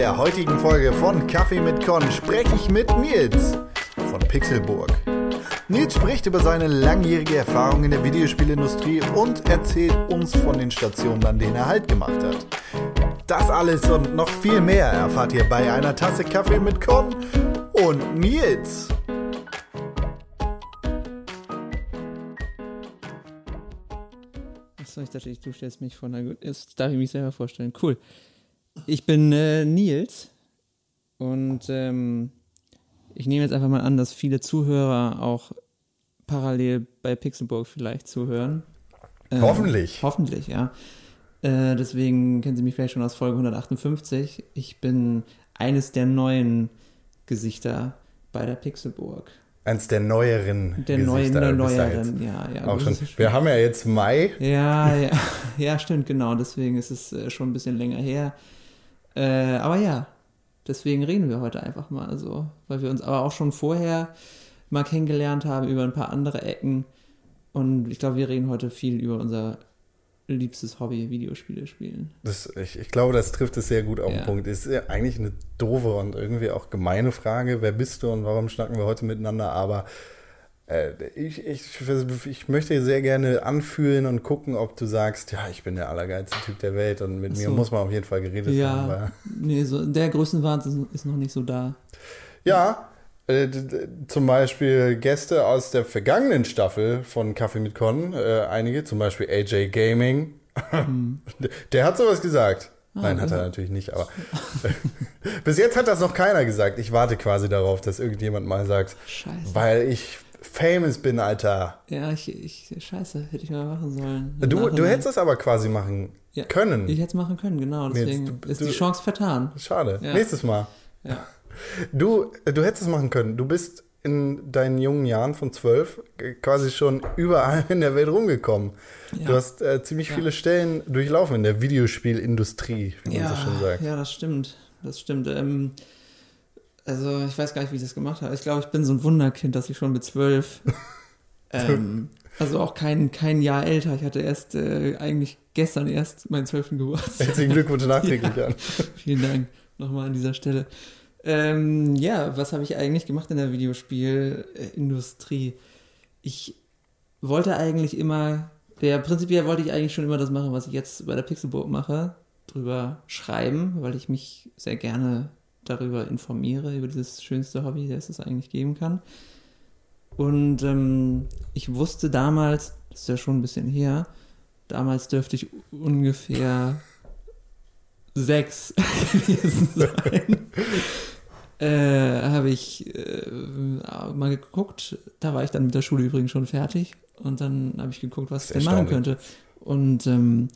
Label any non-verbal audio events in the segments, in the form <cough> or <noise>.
der heutigen Folge von Kaffee mit Con spreche ich mit Nils von Pixelburg. Nils spricht über seine langjährige Erfahrung in der Videospielindustrie und erzählt uns von den Stationen, an denen er Halt gemacht hat. Das alles und noch viel mehr erfahrt ihr bei einer Tasse Kaffee mit Con und Nils. Achso, ich dachte, du stellst mich vor. Na gut, jetzt darf ich mich selber vorstellen. Cool. Ich bin äh, Nils und ähm, ich nehme jetzt einfach mal an, dass viele Zuhörer auch parallel bei Pixelburg vielleicht zuhören. Ähm, hoffentlich. Hoffentlich, ja. Äh, deswegen kennen Sie mich vielleicht schon aus Folge 158. Ich bin eines der neuen Gesichter bei der Pixelburg. Eins der neueren der Gesichter. Der neueren, ja, ja. Auch schon. Wir haben ja jetzt Mai. Ja, ja, <laughs> ja, stimmt, genau. Deswegen ist es äh, schon ein bisschen länger her. Äh, aber ja, deswegen reden wir heute einfach mal so, weil wir uns aber auch schon vorher mal kennengelernt haben über ein paar andere Ecken. Und ich glaube, wir reden heute viel über unser liebstes Hobby, Videospiele spielen. Das, ich, ich glaube, das trifft es sehr gut auf den Punkt. Ist ja eigentlich eine doofe und irgendwie auch gemeine Frage. Wer bist du und warum schnacken wir heute miteinander? Aber ich, ich, ich möchte sehr gerne anfühlen und gucken, ob du sagst, ja, ich bin der allergeilste Typ der Welt und mit so. mir muss man auf jeden Fall geredet ja, haben. Ja, <laughs> nee, so, der Größenwahnsinn ist noch nicht so da. Ja, äh, zum Beispiel Gäste aus der vergangenen Staffel von Kaffee mit Con, äh, einige, zum Beispiel AJ Gaming. Hm. <laughs> Der hat sowas gesagt. Ah, Nein, hat er natürlich nicht, aber <laughs> bis jetzt hat das noch keiner gesagt. Ich warte quasi darauf, dass irgendjemand mal sagt, Scheiße. weil ich famous bin, Alter. Ja, ich, ich scheiße, hätte ich mal machen sollen. Du, du hättest das aber quasi machen ja, können. Ich hätte es machen können, genau. Deswegen Jetzt, du, ist die Chance vertan. Schade. Ja. Nächstes Mal. Ja. Du, du hättest es machen können. Du bist in deinen jungen Jahren von zwölf quasi schon überall in der Welt rumgekommen. Ja. Du hast äh, ziemlich ja. viele Stellen durchlaufen in der Videospielindustrie, wie ja, man so schon sagt. Ja, das stimmt. Das stimmt. Ähm, also ich weiß gar nicht, wie ich das gemacht habe. Ich glaube, ich bin so ein Wunderkind, dass ich schon mit zwölf, <laughs> ähm, also auch kein, kein Jahr älter. Ich hatte erst äh, eigentlich gestern erst meinen zwölften Geburtstag. Herzlichen Glückwunsch <laughs> nachträglich ja. an. Vielen Dank nochmal an dieser Stelle. Ähm, ja, was habe ich eigentlich gemacht in der Videospielindustrie? Ich wollte eigentlich immer, ja, prinzipiell wollte ich eigentlich schon immer das machen, was ich jetzt bei der Pixelburg mache, drüber schreiben, weil ich mich sehr gerne darüber informiere, über dieses schönste Hobby, das es eigentlich geben kann. Und ähm, ich wusste damals, das ist ja schon ein bisschen her, damals dürfte ich ungefähr sechs <laughs> gewesen sein. <laughs> äh, habe ich äh, mal geguckt, da war ich dann mit der Schule übrigens schon fertig und dann habe ich geguckt, was ich denn machen könnte. Und ähm,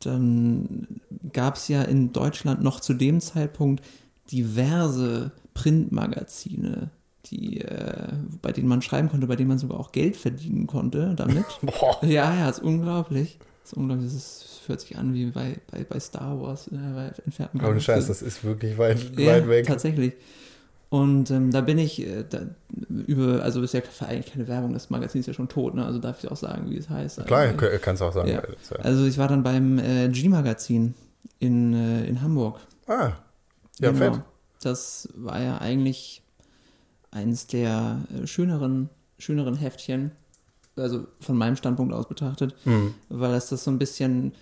dann gab es ja in Deutschland noch zu dem Zeitpunkt diverse Printmagazine, die, äh, bei denen man schreiben konnte, bei denen man sogar auch Geld verdienen konnte damit. <laughs> Boah. Ja, ja, ist unglaublich. Das ist unglaublich. Das fühlt sich an wie bei, bei, bei Star Wars, äh, bei entfernten Oh, Scheiß, das ist wirklich weit, ja, weit weg. Tatsächlich. Und ähm, da bin ich äh, da, über, also ist ja eigentlich keine Werbung, das Magazin ist ja schon tot, ne? Also darf ich auch sagen, wie es heißt. Klar, also, kannst du auch sagen. Ja. Also ich war dann beim äh, G-Magazin in, äh, in Hamburg. Ah, ja, genau. fett. Das war ja eigentlich eines der äh, schöneren, schöneren Heftchen, also von meinem Standpunkt aus betrachtet, mhm. weil es das so ein bisschen,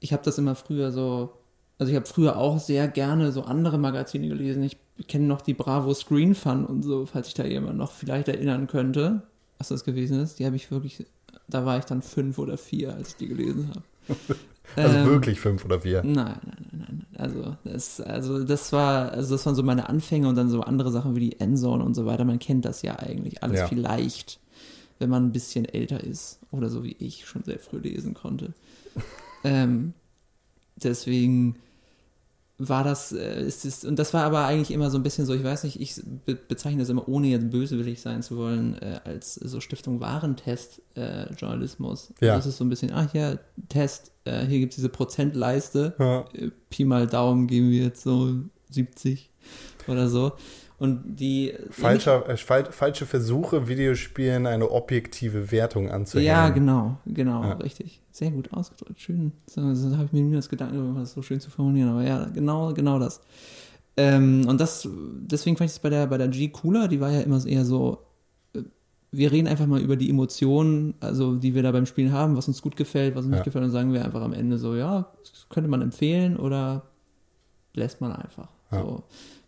ich habe das immer früher so, also ich habe früher auch sehr gerne so andere Magazine gelesen. Ich kenne noch die Bravo Screen Fun und so, falls sich da jemand noch vielleicht erinnern könnte, was das gewesen ist. Die habe ich wirklich, da war ich dann fünf oder vier, als ich die gelesen habe. <laughs> Also ähm, wirklich fünf oder vier? Nein, nein. Also das, also das war, also das waren so meine Anfänge und dann so andere Sachen wie die Endzone und so weiter. Man kennt das ja eigentlich alles ja. vielleicht, wenn man ein bisschen älter ist oder so wie ich schon sehr früh lesen konnte. <laughs> ähm, deswegen war das, äh, ist es, und das war aber eigentlich immer so ein bisschen so, ich weiß nicht, ich be bezeichne das immer, ohne jetzt bösewillig sein zu wollen, äh, als so Stiftung Warentest-Journalismus. Äh, ja. Das ist so ein bisschen, ach ja, Test, äh, hier gibt es diese Prozentleiste, ja. Äh, Pi mal Daumen geben wir jetzt so 70 oder so. Und die. Falscher, äh, fal falsche Versuche, Videospielen eine objektive Wertung anzuhängen. Ja, genau, genau, Ja. richtig. Sehr gut ausgedrückt. Schön. So, so habe ich mir nie das Gedanken gemacht, das so schön zu formulieren. Aber ja, genau, genau das. Ähm, und das, deswegen fand ich es bei der, bei der G cooler. Die war ja immer eher so, äh, wir reden einfach mal über die Emotionen, also die wir da beim Spielen haben, was uns gut gefällt, was uns Ja. nicht gefällt, und sagen wir einfach am Ende so, ja, das könnte man empfehlen oder lässt man einfach. Ja. So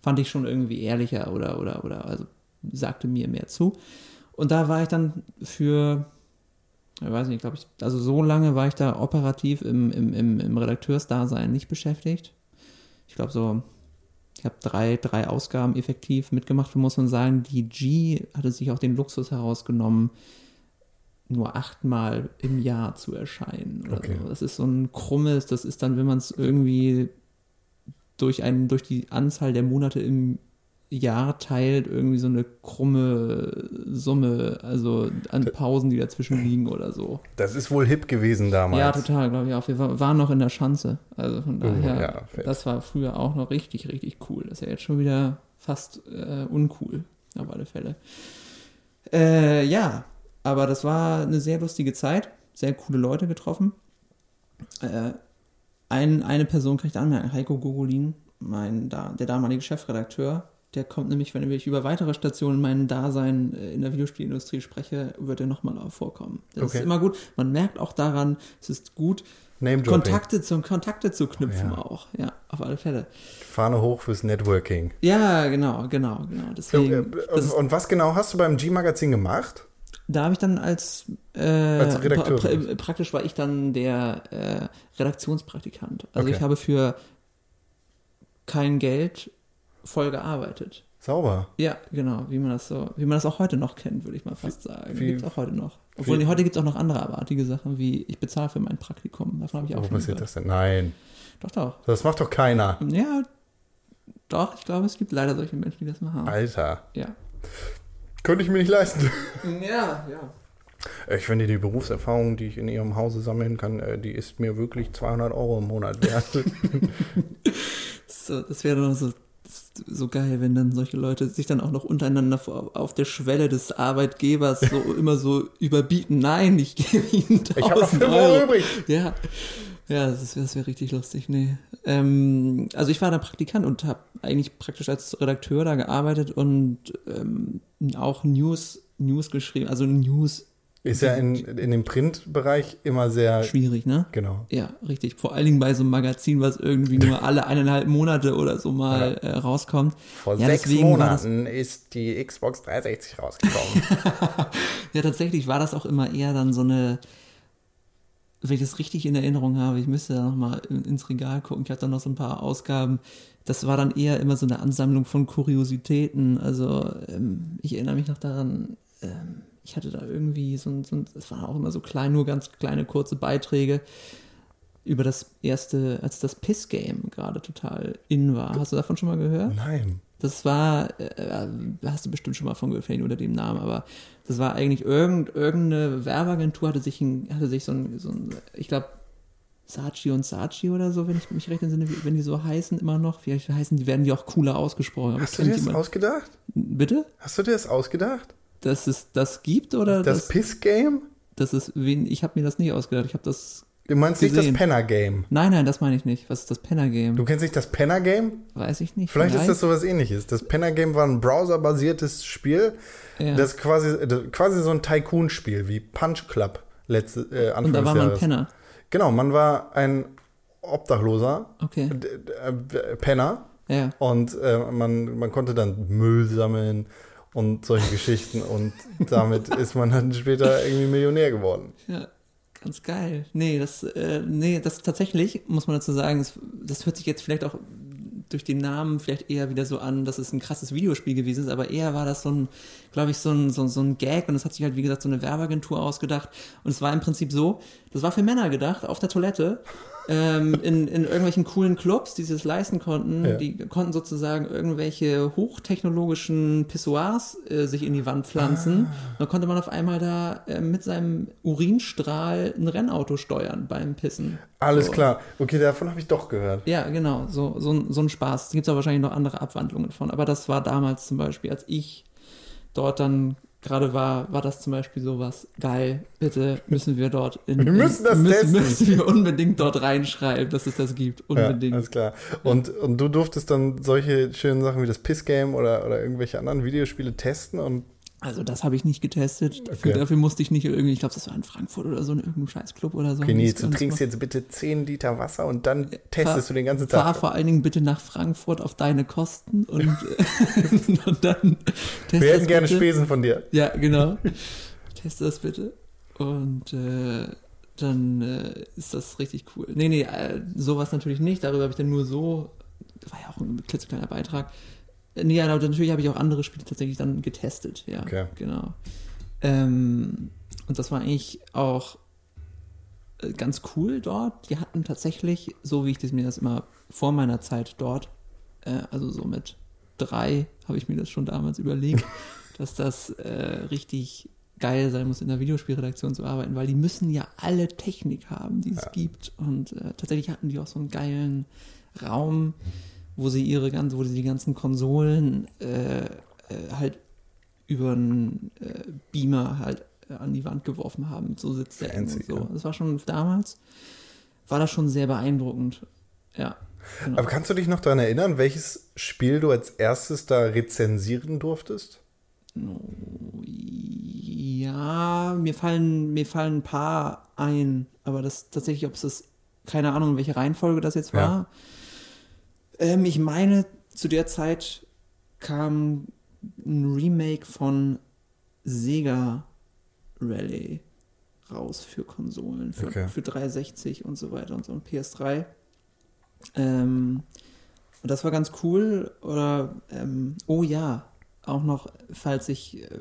fand ich schon irgendwie ehrlicher oder oder oder also sagte mir mehr zu. Und da war ich dann für, ich weiß nicht, glaube ich, also so lange war ich da operativ im, im, im, im Redakteursdasein nicht beschäftigt. Ich glaube so, ich habe drei, drei Ausgaben effektiv mitgemacht, muss man sagen. Die G hatte sich auch den Luxus herausgenommen, nur achtmal im Jahr zu erscheinen. Oder Okay. so. Das ist so ein krummes, das ist dann, wenn man es irgendwie durch, einen, durch die Anzahl der Monate im Jahr teilt, irgendwie so eine krumme Summe, also an Pausen, die dazwischen liegen oder so. Das ist wohl hip gewesen damals. Ja, total, glaube ich auch. Wir wa- waren noch in der Schanze. Also von Oh, daher, ja, fett. das war früher auch noch richtig, richtig cool. Das ist ja jetzt schon wieder fast äh, uncool, auf alle Fälle. Äh, ja, aber das war eine sehr lustige Zeit. Sehr coole Leute getroffen. Äh, ein, eine Person kann ich da anmerken, Heiko Gogolin, mein, da, der damalige Chefredakteur. Der kommt nämlich, wenn ich über weitere Stationen in meinem Dasein äh, in der Videospielindustrie spreche, wird er nochmal vorkommen. Das Okay. ist immer gut. Man merkt auch daran, es ist gut. Kontakte, zum, Kontakte zu knüpfen Ja. auch. Ja, auf alle Fälle. Fahne hoch fürs Networking. Ja, genau, genau, genau. Deswegen, das und, ist, und was genau hast du beim G-Magazin gemacht? Da habe ich dann als, äh, Als Redakteur. pra pra praktisch war ich dann der äh, Redaktionspraktikant. Also Okay. ich habe für kein Geld voll gearbeitet. Sauber. Ja, genau, wie man das so, wie man das auch heute noch kennt, würde ich mal fast sagen. wie- Gibt es auch heute noch. Obwohl wie- heute gibt es auch noch andere abartige Sachen, wie ich bezahle für mein Praktikum. Davon habe ich auch Wo passiert gehört. das denn? Nein. Doch, doch. Das macht doch keiner. Ja, doch, ich glaube, es gibt leider solche Menschen, die das machen. Alter. Ja. Könnte ich mir nicht leisten. Ja, ja. Ich finde, die Berufserfahrung, die ich in ihrem Hause sammeln kann, äh, die ist mir wirklich 200 Euro im Monat wert. <laughs> So, das wäre doch so, so geil, wenn dann solche Leute sich dann auch noch untereinander auf der Schwelle des Arbeitgebers so <laughs> immer so überbieten. Nein, ich gebe ihnen 1000 Ich habe noch 5 Euro Euro. übrig. Ja, ja, das, das wäre richtig lustig. Nee. Ähm, also ich war da Praktikant und habe eigentlich praktisch als Redakteur da gearbeitet und ähm, auch News, News geschrieben. Also News Ist ja in, in dem Printbereich immer sehr. schwierig, ne? Genau. Ja, richtig. Vor allen Dingen bei so einem Magazin, was irgendwie nur alle eineinhalb Monate oder so mal äh, rauskommt. Vor Ja, sechs Monaten ist die Xbox 360 rausgekommen. <laughs> Ja, tatsächlich war das auch immer eher dann so eine, wenn ich das richtig in Erinnerung habe, ich müsste da nochmal ins Regal gucken, ich hatte da noch so ein paar Ausgaben, das war dann eher immer so eine Ansammlung von Kuriositäten, also ähm, ich erinnere mich noch daran, ähm, ich hatte da irgendwie so ein, so ein, das waren auch immer so klein, nur ganz kleine kurze Beiträge über das erste, als das Piss-Game gerade total in war. Hast du davon schon mal gehört? Nein. Das war, äh, hast du bestimmt schon mal von gehört, unter dem Namen, aber das war eigentlich irgend, irgendeine Werbeagentur hatte sich, ein, hatte sich so ein, so ein ich glaube, Sachi und Sachi oder so, wenn ich mich recht entsinne, wenn die so heißen immer noch. Vielleicht heißen die, werden die auch cooler ausgesprochen. Aber Hast du dir das immer- ausgedacht? Bitte? Hast du dir das ausgedacht? Dass es das gibt oder Das das, Piss-Game? das ist, ich habe mir das nicht ausgedacht. Ich habe das, Du meinst nicht das Gesehen. Penner-Game? nein, nein, das meine ich nicht. Was ist das Penner-Game? Du kennst nicht das Penner-Game? Weiß ich nicht. Vielleicht ist das sowas ähnliches. Das Penner-Game war ein browserbasiertes Spiel. Ja. Das ist quasi, das, quasi so ein Tycoon-Spiel wie Punch Club letzte, äh, Anfang Und da war man Jahres. Penner. Genau, man war ein Obdachloser, Okay. äh, Penner Ja. und äh, man, man konnte dann Müll sammeln und solche Geschichten und <laughs> damit ist man dann später irgendwie Millionär geworden. Ja, ganz geil. Nee, das, äh, nee, das tatsächlich, muss man dazu sagen, das, das hört sich jetzt vielleicht auch durch den Namen vielleicht eher wieder so an, dass es ein krasses Videospiel gewesen ist, aber eher war das so ein, glaube ich, so ein, so, so ein Gag und das hat sich halt, wie gesagt, so eine Werbeagentur ausgedacht und es war im Prinzip so, das war für Männer gedacht, auf der Toilette ähm, in, in irgendwelchen coolen Clubs, die sich das leisten konnten, Ja. die konnten sozusagen irgendwelche hochtechnologischen Pissoirs äh, sich in die Wand pflanzen. Dann konnte man auf einmal da äh, mit seinem Urinstrahl ein Rennauto steuern beim Pissen. Alles So. klar. Okay, davon habe ich doch gehört. Ja, genau, so, so, ein- so ein Spaß. Es gibt aber wahrscheinlich noch andere Abwandlungen von. Aber das war damals zum Beispiel, als ich dort dann gerade war, war das zum Beispiel sowas. Geil, bitte müssen wir dort in. Wir müssen das in, müssen, testen. müssen wir unbedingt dort reinschreiben, dass es das gibt. Ja, Unbedingt. alles klar. Und, und du durftest dann solche schönen Sachen wie das Piss-Game oder, oder irgendwelche anderen Videospiele testen und Also das habe ich nicht getestet. Dafür, Okay. dafür musste ich nicht irgendwie, ich glaube, das war in Frankfurt oder so, in irgendeinem Scheißclub oder so. okay, Das du trinkst jetzt bitte 10 Liter Wasser und dann fahr- testest du den ganzen Fahr Tag. vor allen Dingen bitte nach Frankfurt auf deine Kosten und, <laughs> und dann test Wir hätten gerne bitte. Spesen von dir. Ja, genau. <laughs> Teste das bitte. Und äh, dann äh, ist das richtig cool. Nee, nee, äh, sowas natürlich nicht. Darüber habe ich dann nur so, das war ja auch ein klitzekleiner Beitrag. Nee, aber natürlich habe ich auch andere Spiele tatsächlich dann getestet. Ja, Okay. genau. Ähm, und das war eigentlich auch äh, ganz cool dort. Die hatten tatsächlich, so wie ich das, mir das immer vor meiner Zeit dort, äh, also so mit drei habe ich mir das schon damals überlegt, <laughs> dass das äh, richtig geil sein muss, in der Videospielredaktion zu arbeiten, weil die müssen ja alle Technik haben, die es Ja. gibt. Und äh, tatsächlich hatten die auch so einen geilen Raum, wo sie ihre ganze, wo sie die ganzen Konsolen äh, äh, halt über einen äh, Beamer halt äh, an die Wand geworfen haben, so Sitzsäcken und Fancy, so. ja. Das war schon damals, war das schon sehr beeindruckend. Ja. Genau. Aber kannst du dich noch daran erinnern, welches Spiel du als erstes da rezensieren durftest? Ja, mir fallen, mir fallen ein paar ein, aber das tatsächlich, ob es das, keine Ahnung, in welche Reihenfolge das jetzt war. Ja. Ähm, ich meine, zu der Zeit kam ein Remake von Sega Rally raus für Konsolen, für, Okay. für 360 und so weiter und so und PS3. Ähm, und das war ganz cool. Oder, ähm, oh ja, auch noch, falls sich äh,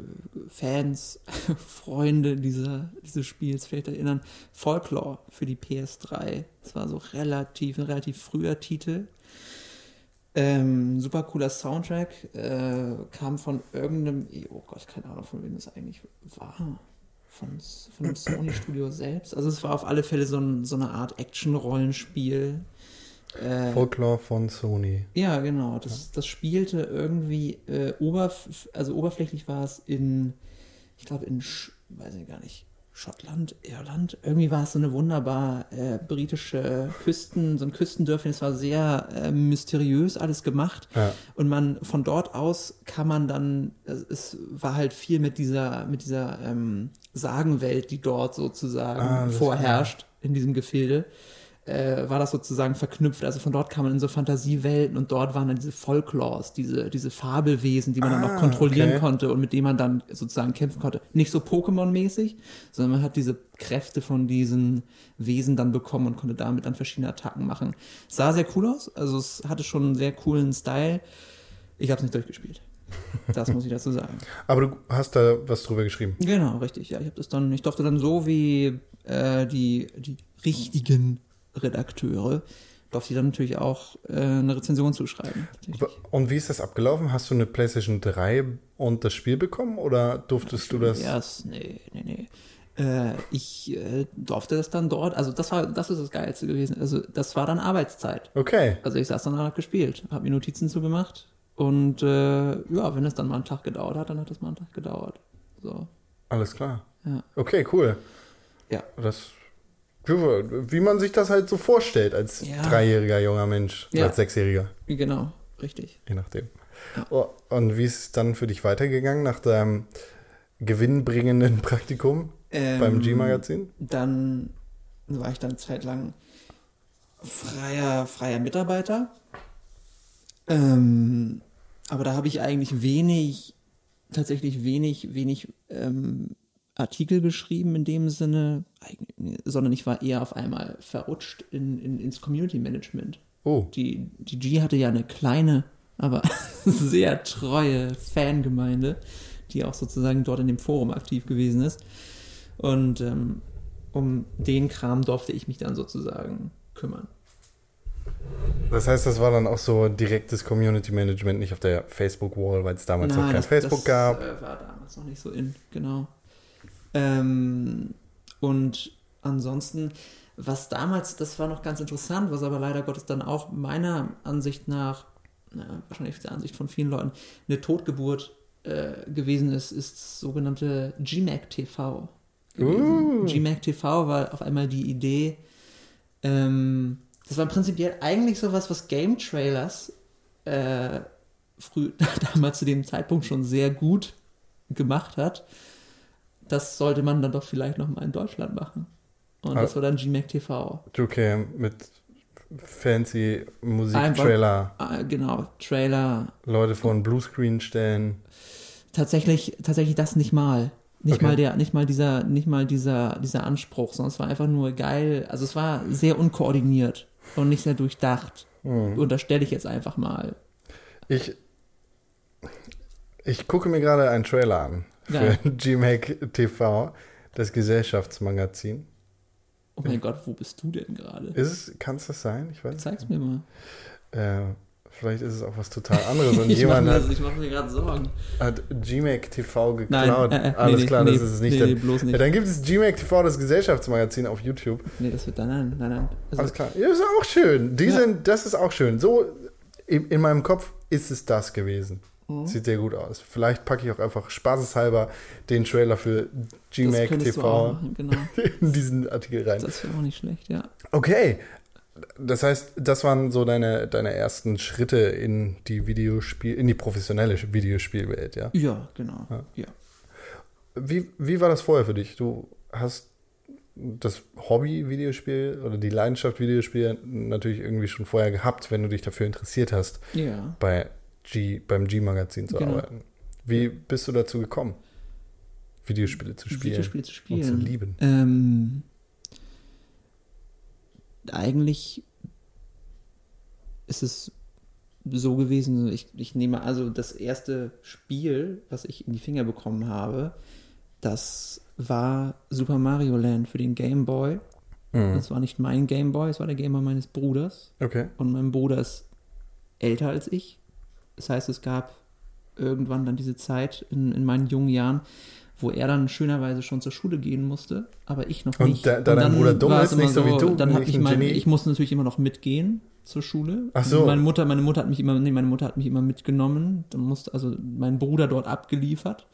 Fans, <laughs> Freunde dieser, dieses Spiels vielleicht erinnern, Folklore für die PS3. Das war so relativ, ein relativ früher Titel. Ähm, super cooler Soundtrack. Äh, kam von irgendeinem, oh Gott, keine Ahnung, von wem das eigentlich war. Von, von dem Sony-Studio selbst. Also es war auf alle Fälle so, ein, so eine Art Action-Rollenspiel. Äh, Folklore von Sony. ja, genau. Das, das spielte irgendwie äh, oberf also oberflächlich war es in, ich glaube in, Sch weiß ich gar nicht, Schottland, Irland. Irgendwie war es so eine wunderbar äh, britische Küsten, so ein Küstendörfchen. Es war sehr äh, mysteriös alles gemacht. Ja. Und man von dort aus kann man dann, es, es war halt viel mit dieser, mit dieser ähm, Sagenwelt, die dort sozusagen Ah, vorherrscht in diesem Gefilde äh, war das sozusagen verknüpft. Also von dort kam man in so Fantasiewelten und dort waren dann diese Folklores, diese, diese Fabelwesen, die man dann Ah, auch kontrollieren okay. konnte und mit denen man dann sozusagen kämpfen konnte. Nicht so Pokémon-mäßig, sondern man hat diese Kräfte von diesen Wesen dann bekommen und konnte damit dann verschiedene Attacken machen. Sah sehr cool aus, also es hatte schon einen sehr coolen Style. Ich habe es nicht durchgespielt. Das muss ich dazu sagen. <laughs> Aber du hast da was drüber geschrieben. Genau, richtig. Ja, ich habe das dann, ich durfte dann so wie äh, die, die richtigen Redakteure, durfte ich dann natürlich auch äh, eine Rezension zuschreiben. Und wie ist das abgelaufen? Hast du eine PlayStation 3 und das Spiel bekommen oder durftest du das? Yes, nee, nee, nee. Äh, ich äh, durfte das dann dort, also das war, das ist das Geilste gewesen. Also das war dann Arbeitszeit. Okay. Also ich saß dann und hab gespielt, habe mir Notizen zugemacht und äh, ja, wenn es dann mal einen Tag gedauert hat, dann hat es mal einen Tag gedauert. So, Alles klar. ja. Okay, cool. Ja. Das, wie man sich das halt so vorstellt als Ja. dreijähriger junger Mensch, Ja. als Sechsjähriger, Genau, richtig. je nachdem. Ja. Oh, und wie ist es dann für dich weitergegangen nach deinem gewinnbringenden Praktikum Ähm, beim G-Magazin? Dann war ich dann eine Zeit lang freier, freier Mitarbeiter. Ähm, aber da habe ich eigentlich wenig, tatsächlich wenig, wenig ähm, Artikel geschrieben in dem Sinne, sondern ich war eher auf einmal verrutscht in, in, ins Community Management. Oh, Die, die G hatte ja eine kleine, aber <laughs> sehr treue Fangemeinde, die auch sozusagen dort in dem Forum aktiv gewesen ist. Und ähm, um den Kram durfte ich mich dann sozusagen kümmern. Das heißt, das war dann auch so direktes Community Management, nicht auf der Facebook-Wall, weil es damals noch kein das, Facebook das, gab. Äh, war damals noch nicht so in, genau. Ähm, und ansonsten, was damals, das war noch ganz interessant, was aber leider Gottes dann auch meiner Ansicht nach, na, wahrscheinlich der Ansicht von vielen Leuten, eine Totgeburt äh, gewesen ist, ist das sogenannte GMAC TV. Uh. GMAC TV war auf einmal die Idee, ähm, das war prinzipiell eigentlich sowas, was Game Trailers äh, früh, <laughs> damals zu dem Zeitpunkt schon sehr gut gemacht hat. Das sollte man dann doch vielleicht nochmal in Deutschland machen. Und das Ah. war dann GMAC TV. Okay, mit fancy Musiktrailer, Ah, genau, Trailer. Leute vor einen Bluescreen stellen. Tatsächlich, tatsächlich das nicht mal. Nicht Okay. mal der, nicht mal dieser, nicht mal dieser, dieser Anspruch, sondern es war einfach nur geil. Also es war sehr unkoordiniert und nicht sehr durchdacht. Hm. Unterstelle ich jetzt einfach mal. Ich, ich gucke mir gerade einen Trailer an Für <laughs> GMAC TV, das Gesellschaftsmagazin. Oh mein Gott, wo bist du denn gerade? Kann es das sein? Ich weiß. Zeig's mir mal. Äh, vielleicht ist es auch was total anderes und <laughs> ich mache jemand mir, hat, ich mir gerade Sorgen. hat GMAC TV geklaut. Nein, äh, äh, Alles nee, klar, nee, das ist es nicht. Nee, dann, bloß nicht. Dann gibt es GMAC TV, das Gesellschaftsmagazin auf YouTube. Nee, das wird dann, nein, nein, nein. Also, Alles klar. Ja, ist auch schön. Die Ja. sind, das ist auch schön. So in, in meinem Kopf ist es das gewesen. Mhm. Sieht sehr gut aus. Vielleicht packe ich auch einfach spaßeshalber den Trailer für GMAC TV machen, genau. <laughs> in diesen Artikel rein. Das wäre auch nicht schlecht, ja. Okay. Das heißt, das waren so deine, deine ersten Schritte in die Videospiel, in die professionelle Videospielwelt, ja? Ja, genau. Ja. Ja. Wie, wie war das vorher für dich? Du hast das Hobby Videospiel oder die Leidenschaft Videospiel natürlich irgendwie schon vorher gehabt, wenn du dich dafür interessiert hast, Ja. bei G, beim G-Magazin zu Genau. arbeiten. Wie bist du dazu gekommen, Videospiele zu spielen Videospiele zu und zu spielen. lieben? Ähm, eigentlich ist es so gewesen, ich, ich nehme also das erste Spiel, was ich in die Finger bekommen habe, das war Super Mario Land für den Game Boy. Mhm. Das war nicht mein Game Boy, es war der Game Boy meines Bruders. Okay. Und mein Bruder ist älter als ich. Das heißt, es gab irgendwann dann diese Zeit in, in meinen jungen Jahren, wo er dann schönerweise schon zur Schule gehen musste, aber ich noch Und nicht. da- da dein dann Bruder dumm war ist, nicht so wie du, Dann hab nicht ich, ein mein, Genie. ich musste natürlich immer noch mitgehen zur Schule. Ach so. Meine Mutter, meine Mutter hat mich immer, nee, meine Mutter hat mich immer mitgenommen. Dann musste also mein Bruder dort abgeliefert.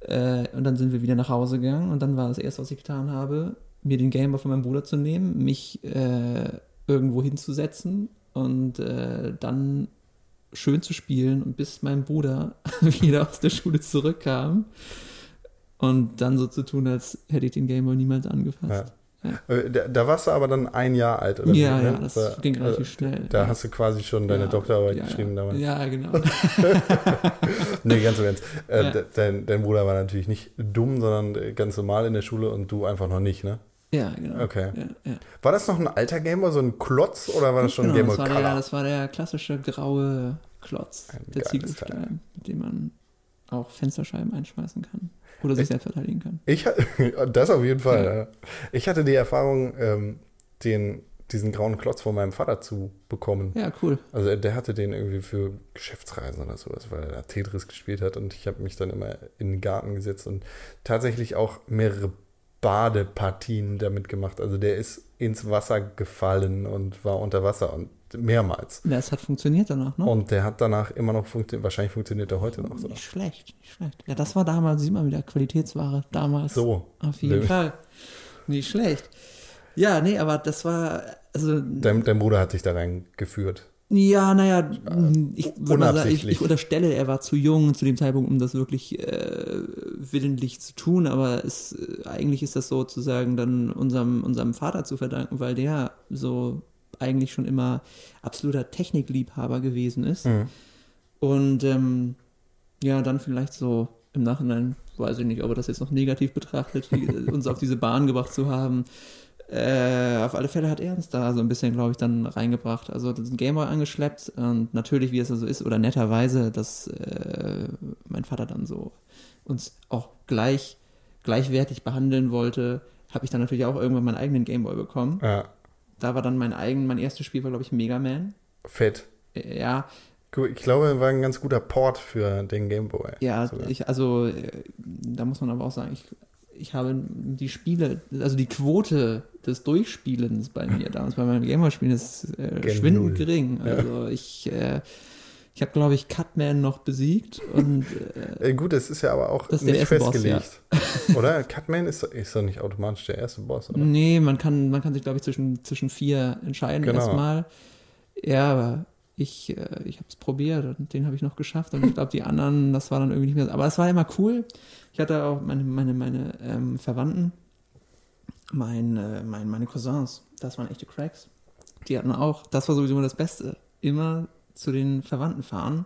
Äh, und dann sind wir wieder nach Hause gegangen und dann war das erste, was ich getan habe, mir den Gameboy von meinem Bruder zu nehmen, mich äh, irgendwo hinzusetzen und äh, dann schön zu spielen und bis mein Bruder <laughs> wieder aus der Schule zurückkam und dann so zu tun, als hätte ich den Gameboy niemals angefasst. Äh, Da, da warst du aber dann ein Jahr alt, oder? Ja, wie, ja, ne? das War- ging also, relativ schnell. Da ja. hast du quasi schon deine Ja, Doktorarbeit ja, geschrieben ja. damals. Ja, genau. <laughs> Nee, ganz im Ernst. Äh, Ja. de- dein, dein Bruder war natürlich nicht dumm, sondern äh, ganz normal in der Schule und du einfach noch nicht, ne? Ja, genau. Okay. Ja, ja. War das noch ein alter Gameboy, so ein Klotz oder war das schon ein genau, Gameboy das war, Color? der, das war der klassische graue Klotz, Ein der Ziegelstein, mit dem man auch Fensterscheiben einschmeißen kann. Oder sich Ich- selbst verteidigen kann. Ich hatte, <laughs> das auf jeden Fall. Ja. Ich hatte die Erfahrung, ähm, den, diesen grauen Klotz von meinem Vater zu bekommen. Ja, cool. Also der hatte den irgendwie für Geschäftsreisen oder sowas, weil er da Tetris gespielt hat und ich habe mich dann immer in den Garten gesetzt und tatsächlich auch mehrere Badepartien damit gemacht. Also der ist ins Wasser gefallen und war unter Wasser und mehrmals. Das hat funktioniert danach, ne? Und der hat danach immer noch funktioniert, wahrscheinlich funktioniert er heute noch so. Nicht schlecht, nicht schlecht. Ja, das war damals, sieht man wieder, Qualitätsware damals. So, Auf jeden Ne- Fall. Nicht schlecht. Ja, nee, aber das war, also, dein, dein Bruder hat dich da reingeführt. Ja, naja, ich, würde mal sagen, ich, ich unterstelle, er war zu jung zu dem Zeitpunkt, um das wirklich äh, willentlich zu tun, aber es, äh, eigentlich ist das sozusagen dann unserem, unserem Vater zu verdanken, weil der so eigentlich schon immer absoluter Technikliebhaber gewesen ist. Mhm. Und ähm, ja, dann vielleicht so im Nachhinein, weiß ich nicht, ob er das jetzt noch negativ betrachtet, wie, uns auf diese Bahn gebracht zu haben. Äh, auf alle Fälle hat er uns da so ein bisschen, glaube ich, dann reingebracht. Also den Gameboy angeschleppt und natürlich, wie es so ist, oder netterweise, dass äh, mein Vater dann so uns auch gleich, gleichwertig behandeln wollte, habe ich dann natürlich auch irgendwann meinen eigenen Gameboy bekommen Ja. da war dann mein eigen, mein erstes Spiel war, glaube ich, Mega Man. Fett. Äh, Ja, Ich glaube, war ein ganz guter Port für den Game Boy. ja, ich, also äh, da muss man aber auch sagen, ich, ich habe die Spiele, also die Quote des Durchspielens bei mir damals bei meinem Gamer-Spielen ist äh, schwindend gering. Ja. Also ich, äh, ich habe, glaube ich, Cutman noch besiegt und äh, Äh, gut, es ist ja aber auch Das nicht erste Boss, festgelegt. <laughs> oder? Cutman ist, doch- ist doch nicht automatisch der erste Boss, oder? Nee, man kann, man kann sich, glaube ich, zwischen, zwischen vier entscheiden Genau. erstmal. Ja, aber ich, äh, ich habe es probiert und den habe ich noch geschafft. Und ich glaube, die anderen, das war dann irgendwie nicht mehr. Aber es war immer cool. Ich hatte auch meine, meine, meine ähm, Verwandten, mein, äh, mein, meine Cousins, das waren echte Cracks. Die hatten auch, das war sowieso immer das Beste, immer zu den Verwandten fahren.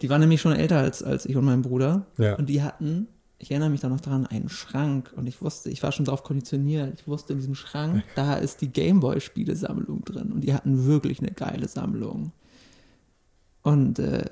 Die waren nämlich schon älter als, als ich und mein Bruder. Ja. Und die hatten, ich erinnere mich da noch dran, einen Schrank. Und ich wusste, ich war schon darauf konditioniert. Ich wusste, in diesem Schrank, <laughs> da ist die Gameboy-Spielesammlung drin. Und die hatten wirklich eine geile Sammlung. Und äh,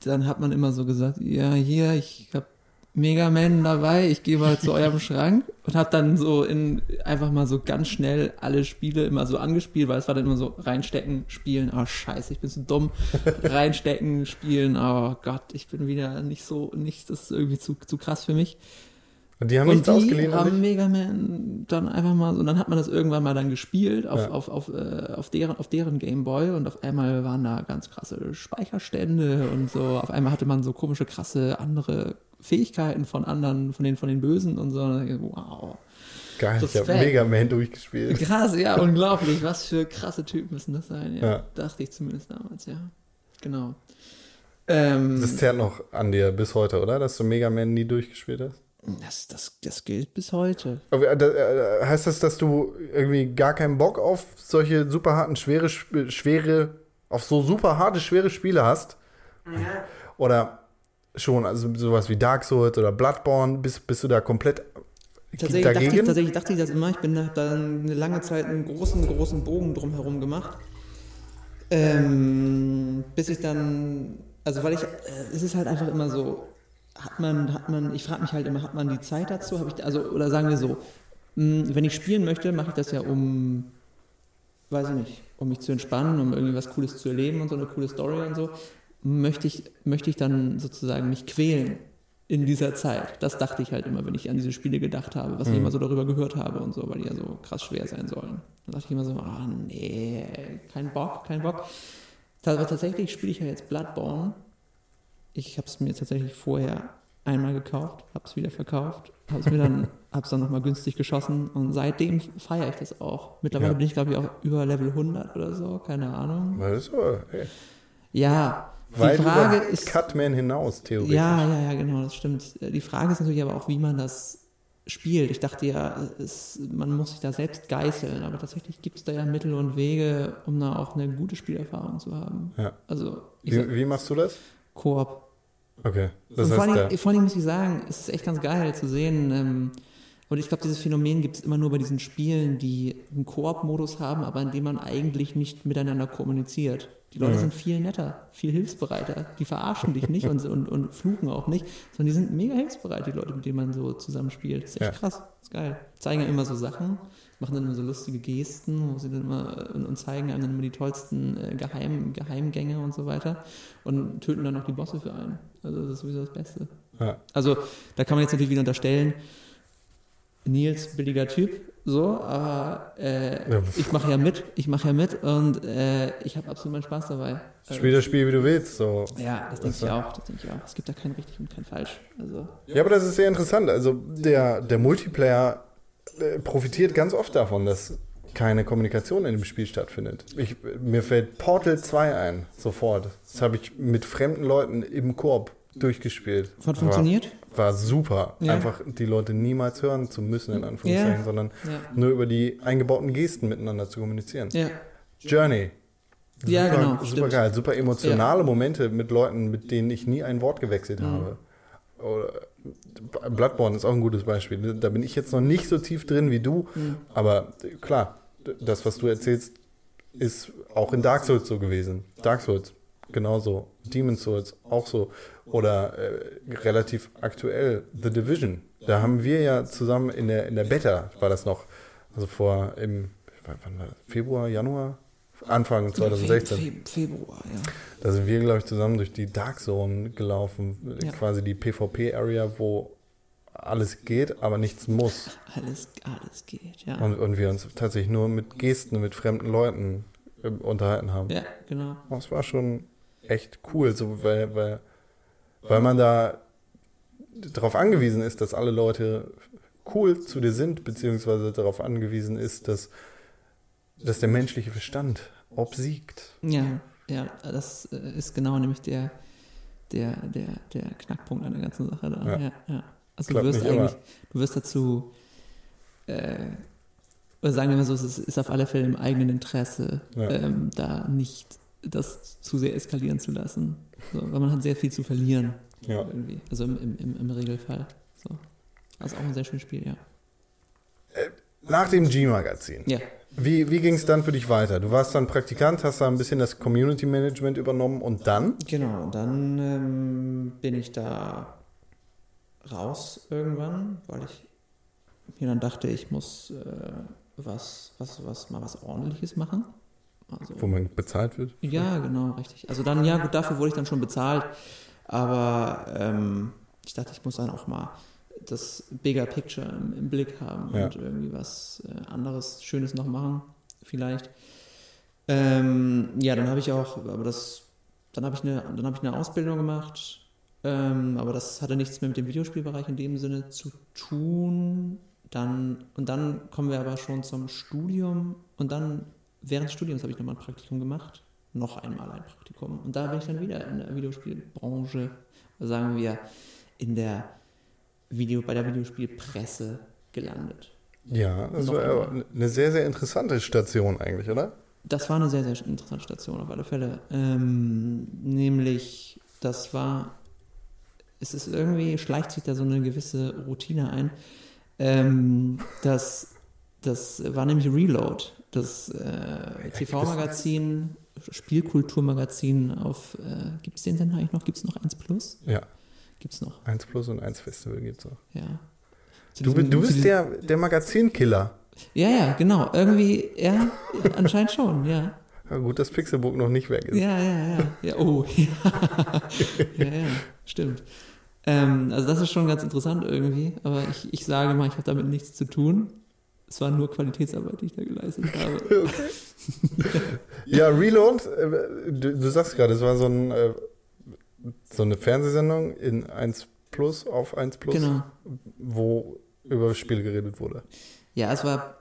dann hat man immer so gesagt, ja, hier, ich habe Mega Man dabei, ich gehe mal zu eurem <laughs> Schrank und habe dann so in einfach mal so ganz schnell alle Spiele immer so angespielt, weil es war dann immer so reinstecken, spielen, oh scheiße, ich bin so dumm, <laughs> reinstecken, spielen, oh Gott, ich bin wieder nicht so, nicht, das ist irgendwie zu, zu krass für mich. Und die haben Und nichts die ausgeliehen haben? Mega Man dann einfach mal so, und dann hat man das irgendwann mal dann gespielt auf, Ja. auf, auf, äh, auf, deren, auf deren Gameboy und auf einmal waren da ganz krasse Speicherstände und so. Auf einmal hatte man so komische, krasse andere Fähigkeiten von anderen, von den, von den Bösen und so. Und dann, dachte ich, wow. Geil, ich habe. Mega Man durchgespielt. Krass, ja, <laughs> unglaublich. Was für krasse Typen müssen das sein, ja. Ja. Dachte ich zumindest damals, ja. Genau. Ähm, Das zerrt noch an dir bis heute, oder? Dass du Mega Man nie durchgespielt hast? Das, das, das gilt bis heute. Aber, äh, da- äh, heißt das, dass du irgendwie gar keinen Bock auf solche super harten, schwere, schwere, auf so super harte, schwere Spiele hast? Oder schon, also sowas wie Dark Souls oder Bloodborne, bist, bist du da komplett Tatsächlich dachte, ich, dagegen? tatsächlich dachte ich das immer. Ich bin da dann eine lange Zeit einen großen, großen Bogen drumherum gemacht. Ähm, bis ich dann, also weil ich, äh, es ist halt einfach immer so, hat man, hat man, ich frage mich halt immer, hat man die Zeit dazu? Habe ich, also, oder sagen wir so, mh, wenn ich spielen möchte, mache ich das ja um, weiß ich nicht, um mich zu entspannen, um irgendwie was Cooles zu erleben und so eine coole Story und so, möchte ich, möchte ich dann sozusagen mich quälen in dieser Zeit. Das dachte ich halt immer, wenn ich an diese Spiele gedacht habe, was ich immer so darüber gehört habe und so, weil die ja so krass schwer sein sollen. Dann dachte ich immer so, ah nee, kein Bock, kein Bock. Aber tatsächlich spiele ich ja jetzt Bloodborne. Ich habe es mir tatsächlich vorher einmal gekauft, habe es wieder verkauft, habe es mir dann, <laughs> habe es dann nochmal günstig geschossen und seitdem feiere ich das auch. Mittlerweile Ja. bin ich glaube ich auch über Level 100 oder so, keine Ahnung. Das ist so, ey. Ja, die Weit Frage über ist, Cutman hinaus, theoretisch. ja, ja, ja, genau, das stimmt. Die Frage ist natürlich aber auch, wie man das spielt. Ich dachte ja, es, man muss sich da selbst geißeln, aber tatsächlich gibt es da ja Mittel und Wege, um da auch eine gute Spielerfahrung zu haben. Ja. Also, ich sag, Wie, wie machst du das? Koop. Okay. Das und vor allem, vor allem muss ich sagen, es ist echt ganz geil zu sehen. Ähm, und ich glaube, dieses Phänomen gibt es immer nur bei diesen Spielen, die einen Koop-Modus haben, aber in dem man eigentlich nicht miteinander kommuniziert. Die Leute Mhm. sind viel netter, viel hilfsbereiter. Die verarschen dich nicht und, und, und fluchen auch nicht, sondern die sind mega hilfsbereit, die Leute, mit denen man so zusammenspielt. Das ist echt Ja. krass, das ist geil. Zeigen ja immer so Sachen, machen dann immer so lustige Gesten, wo sie dann immer und, und zeigen einem dann immer die tollsten äh, Geheim, Geheimgänge und so weiter und töten dann auch die Bosse für einen. Also das ist sowieso das Beste. ja. Also da kann man jetzt natürlich wieder unterstellen, Nils, billiger Typ, so, aber äh, Ja. ich mache ja mit, ich mache ja mit und äh, ich habe absolut meinen Spaß dabei. Also, Spiel das Spiel, wie du willst. So. ja, das denke ich auch, das denke ich auch. Es gibt da kein richtig und kein falsch. Also, Ja, aber das ist sehr interessant. Also der, der Multiplayer äh, profitiert ganz oft davon, dass keine Kommunikation in dem Spiel stattfindet. Ich, mir fällt Portal 2 ein, sofort. Das habe ich mit fremden Leuten im Koop durchgespielt. hat funktioniert? War, war super. Ja. Einfach die Leute niemals hören zu müssen, in Anführungszeichen, Ja. sondern Ja. nur über die eingebauten Gesten miteinander zu kommunizieren. Ja, Journey. Ja, super, genau, Super stimmt. geil. Super emotionale Momente mit Leuten, mit denen ich nie ein Wort gewechselt Mhm. habe. Oder Bloodborne ist auch ein gutes Beispiel. Da bin ich jetzt noch nicht so tief drin wie du, Mhm. aber klar, das, was du erzählst, ist auch in Dark Souls so gewesen. Dark Souls, genauso. Demon's Souls, auch so. Oder äh, relativ aktuell, The Division. Da haben wir ja zusammen in der, in der Beta, war das noch, also vor im, wann war das? Februar, Januar? Anfang 2016. Fe Fe Februar, ja. Da sind wir, glaube ich, zusammen durch die Dark Zone gelaufen. Ja. Quasi die PvP-Area, wo alles geht, aber nichts muss. Alles, alles geht, ja. Und, und wir uns tatsächlich nur mit Gesten, mit fremden Leuten äh, unterhalten haben. Ja, genau. Das war schon echt cool, so, weil, weil, weil man da darauf angewiesen ist, dass alle Leute cool zu dir sind, beziehungsweise darauf angewiesen ist, dass, dass der menschliche Verstand obsiegt. Ja, ja, das äh, ist genau nämlich der, der, der, der Knackpunkt an der ganzen Sache da. Ja. Ja, ja. Also du wirst eigentlich, du wirst dazu, äh, oder sagen wir mal so, es ist, auf alle Fälle im eigenen Interesse, ähm, da nicht das zu sehr eskalieren zu lassen. So, weil man hat sehr viel zu verlieren. Ja. Irgendwie. Also im, im, im, im Regelfall. So. Also auch ein sehr schönes Spiel, ja. Nach dem G-Magazin. Ja. Wie, wie ging es dann für dich weiter? Du warst dann Praktikant, hast da ein bisschen das Community Management übernommen und dann? Genau, und dann ähm, bin ich da raus irgendwann, weil ich mir dann dachte, ich muss äh, was, was, was, mal was ordentliches machen. Also, Wo man bezahlt wird? ja, genau, richtig. Also dann, ja gut, dafür wurde ich dann schon bezahlt, aber ähm, ich dachte, ich muss dann auch mal das Bigger Picture im, im Blick haben Ja. und irgendwie was äh, anderes, Schönes noch machen, vielleicht. Ähm, ja, dann habe ich auch, aber das, dann habe ich eine, dann habe ich eine Ausbildung gemacht, ähm, aber das hatte nichts mehr mit dem Videospielbereich in dem Sinne zu tun. Dann, und dann kommen wir aber schon zum Studium und dann während des Studiums habe ich nochmal ein Praktikum gemacht. Noch einmal ein Praktikum. Und da bin ich dann wieder in der Videospielbranche, sagen wir, in der Video, bei der Videospielpresse gelandet. Ja, das Noch war immer. eine sehr, sehr interessante Station eigentlich, oder? Das war eine sehr, sehr interessante Station auf alle Fälle. Ähm, nämlich, das war, es ist irgendwie, schleicht sich da so eine gewisse Routine ein. Ähm, das, das war nämlich Reload, das äh, TV-Magazin, Spielkulturmagazin auf, äh, gibt es den denn eigentlich noch? Gibt es noch 1 Plus? Ja, Gibt es noch, 1 Plus und 1 Festival gibt's auch. ja. Zu Du, diesem- du bist der, der Magazinkiller. Ja, ja, genau. Irgendwie, ja, anscheinend schon, ja. Ja, gut, dass Pixelbook noch nicht weg ist. Ja, ja, ja. ja oh, <laughs> ja. ja, ja, stimmt. Ähm, also das ist schon ganz interessant irgendwie, aber ich, ich sage mal, ich habe damit nichts zu tun. Es war nur Qualitätsarbeit, die ich da geleistet <laughs> habe. Ja, Reload, äh, du, du sagst gerade, es war so, ein, äh, so eine Fernsehsendung in 1 Plus auf 1 Plus, Genau. wo über Spiele geredet wurde. Ja, es war,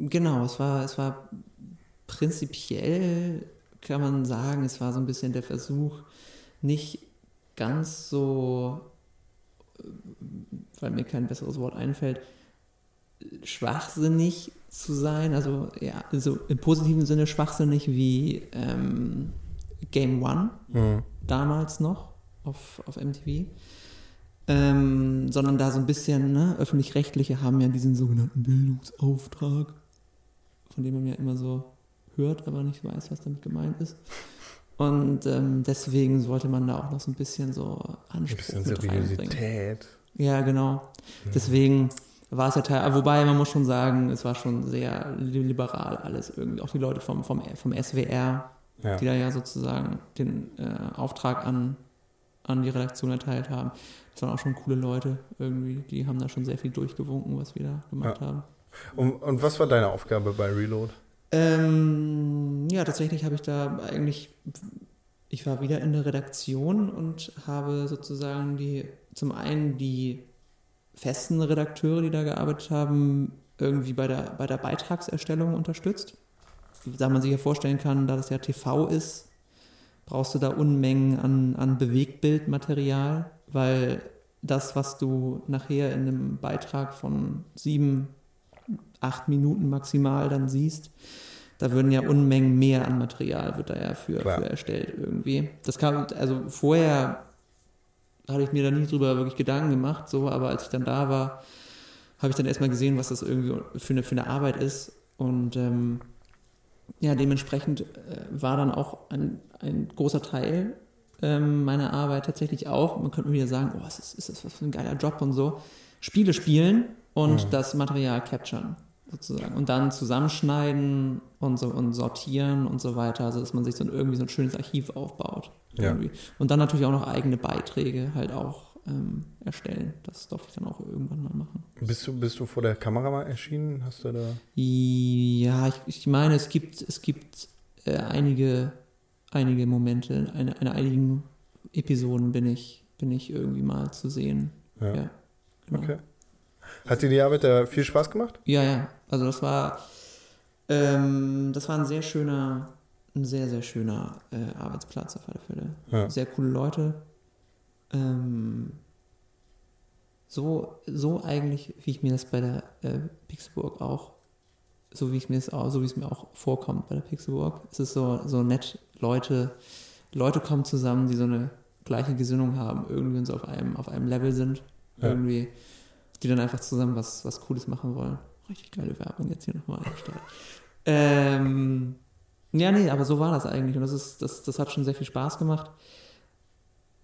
genau, es war, es war prinzipiell, kann man sagen, es war so ein bisschen der Versuch, nicht ganz so, äh, weil mir kein besseres Wort einfällt, schwachsinnig zu sein, also ja, also im positiven Sinne schwachsinnig wie ähm, Game One Mhm. damals noch auf, auf MTV. Ähm, sondern da so ein bisschen, ne, öffentlich-rechtliche haben ja diesen sogenannten Bildungsauftrag, von dem man ja immer so hört, aber nicht weiß, was damit gemeint ist. Und ähm, deswegen wollte man da auch noch so ein bisschen so Ein Anspruch bisschen mit reinbringen. Seriosität. Ja, genau. Deswegen war es ja Teil, wobei man muss schon sagen, es war schon sehr li- liberal alles irgendwie. Auch die Leute vom, vom, vom SWR, Ja. die da ja sozusagen den äh, Auftrag an, an die Redaktion erteilt haben. Das waren auch schon coole Leute irgendwie. Die haben da schon sehr viel durchgewunken, was wir da gemacht Ja. haben. Und, und was war deine Aufgabe bei Reload? Ähm, ja, tatsächlich habe ich da eigentlich, ich war wieder in der Redaktion und habe sozusagen die, zum einen die festen Redakteure, die da gearbeitet haben, irgendwie bei der, bei der Beitragserstellung unterstützt. Da man sich ja vorstellen kann, da das ja TV ist, brauchst du da Unmengen an, an Bewegtbildmaterial, weil das, was du nachher in einem Beitrag von sieben, acht Minuten maximal dann siehst, da würden ja Unmengen mehr an Material wird da ja für, für erstellt irgendwie. Das kam, also vorher hatte ich mir da nie drüber wirklich Gedanken gemacht, so, aber als ich dann da war, habe ich dann erstmal gesehen, was das irgendwie für eine, für eine Arbeit ist. Und ähm, ja, dementsprechend äh, war dann auch ein, ein großer Teil ähm, meiner Arbeit tatsächlich auch, man könnte wieder sagen, oh, was ist, ist das was für ein geiler Job und so, Spiele spielen und Mhm. das Material capturen. Sozusagen. Und dann zusammenschneiden und, so, und sortieren und so weiter, also dass man sich so irgendwie so ein schönes Archiv aufbaut. Ja. Und dann natürlich auch noch eigene Beiträge halt auch ähm, erstellen. Das durfte ich dann auch irgendwann mal machen. Bist du, bist du vor der Kamera mal erschienen? Hast du da. Ja, ich, ich meine, es gibt, es gibt äh, einige, einige Momente, in, in einigen Episoden bin ich, bin ich irgendwie mal zu sehen. Ja. Ja, genau. Okay. Hat dir die Arbeit da viel Spaß gemacht? Ja, ja. Also das war, ähm, das war ein sehr schöner, ein sehr, sehr schöner äh, Arbeitsplatz auf alle Fälle. Ja. Sehr coole Leute. Ähm, so, so eigentlich, wie ich mir das bei der äh, Pixelburg auch, so wie ich mir es auch, so wie es mir auch vorkommt bei der Pixelburg. Es ist so, so nett, Leute, Leute kommen zusammen, die so eine gleiche Gesinnung haben, irgendwie und so auf einem, auf einem Level sind. Ja. Irgendwie, die dann einfach zusammen was, was Cooles machen wollen. Richtig geile Werbung jetzt hier nochmal eingestellt. Ähm, ja, nee, aber so war das eigentlich. Und das, ist, das, das hat schon sehr viel Spaß gemacht.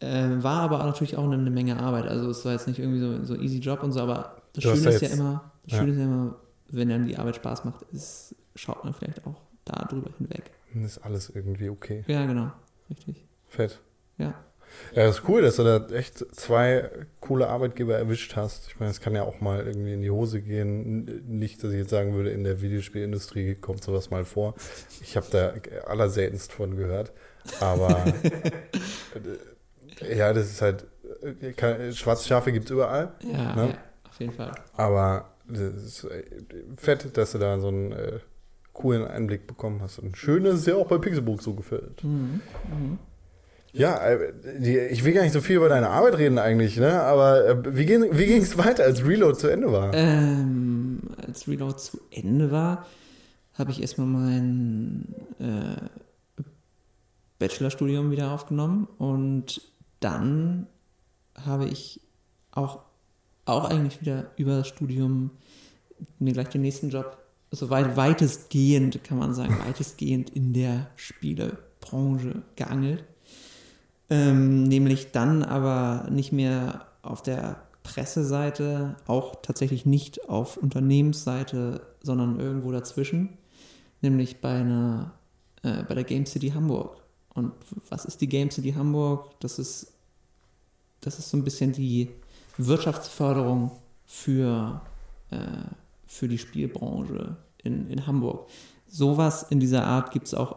Ähm, war aber natürlich auch eine, eine Menge Arbeit. Also es war jetzt nicht irgendwie so, so easy Job und so, aber das Du Schöne ja ist ja immer, das ja. Schöne ist ja immer, wenn dann die Arbeit Spaß macht, ist, schaut man vielleicht auch da drüber hinweg. Dann ist alles irgendwie okay. Ja, genau. Richtig. Fett. Ja. Ja, das ist cool, dass du da echt zwei coole Arbeitgeber erwischt hast. Ich meine, es kann ja auch mal irgendwie in die Hose gehen. Nicht, dass ich jetzt sagen würde, in der Videospielindustrie kommt sowas mal vor. Ich habe da allerseltenst von gehört. Aber <laughs> äh, ja, das ist halt, äh, schwarze Schafe gibt es überall. Ja, Ne? ja, auf jeden Fall. Aber das ist äh, fett, dass du da so einen äh, coolen Einblick bekommen hast. Und schön, dass es ja auch bei Pixelbook so gefällt. Mhm. Mhm. Ja, äh, ich will gar nicht so viel über deine Arbeit reden eigentlich, ne? Aber äh, wie ging wie es weiter, als Reload zu Ende war? Ähm, als Reload zu Ende war, habe ich erstmal mein äh, Bachelorstudium wieder aufgenommen und dann habe ich auch, auch eigentlich wieder über das Studium mir gleich den nächsten Job, so weit, weitestgehend, kann man sagen, weitestgehend in der Spielebranche geangelt. Ähm, nämlich dann aber nicht mehr auf der Presseseite, auch tatsächlich nicht auf Unternehmensseite, sondern irgendwo dazwischen, nämlich bei einer äh, bei der Game City Hamburg. Und was ist die Game City Hamburg? Das ist das ist so ein bisschen die Wirtschaftsförderung für, äh, für die Spielbranche in, in Hamburg. Sowas in dieser Art gibt es auch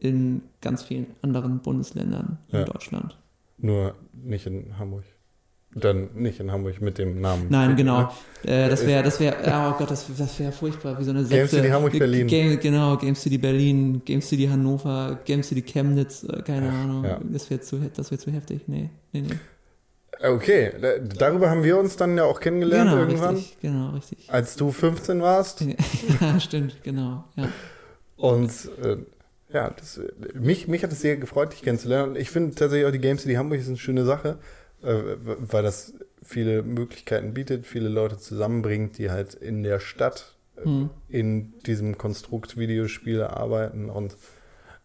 in ganz vielen anderen Bundesländern in Ja. Deutschland. Nur nicht in Hamburg. Dann nicht in Hamburg mit dem Namen. Nein, Ne? genau. Äh, das wäre, das wäre, oh Gott, das, das wäre furchtbar, wie so eine Game Sekte. City Hamburg, Berlin. Game, genau, Game City Berlin, Game City Hannover, Game City Chemnitz, äh, keine Ahnung. ja. Das wäre zu, das wäre zu heftig. Nee, nee, nee. Okay, da- darüber haben wir uns dann ja auch kennengelernt Genau, irgendwann, richtig, genau, richtig. als du 15 warst. <laughs> ja, stimmt, genau, ja. Und äh, ja, das, mich, mich hat es sehr gefreut, dich kennenzulernen. Und ich finde tatsächlich auch die Game City Hamburg ist eine schöne Sache, äh, weil das viele Möglichkeiten bietet, viele Leute zusammenbringt, die halt in der Stadt äh, Hm. in diesem Konstrukt Videospiele arbeiten und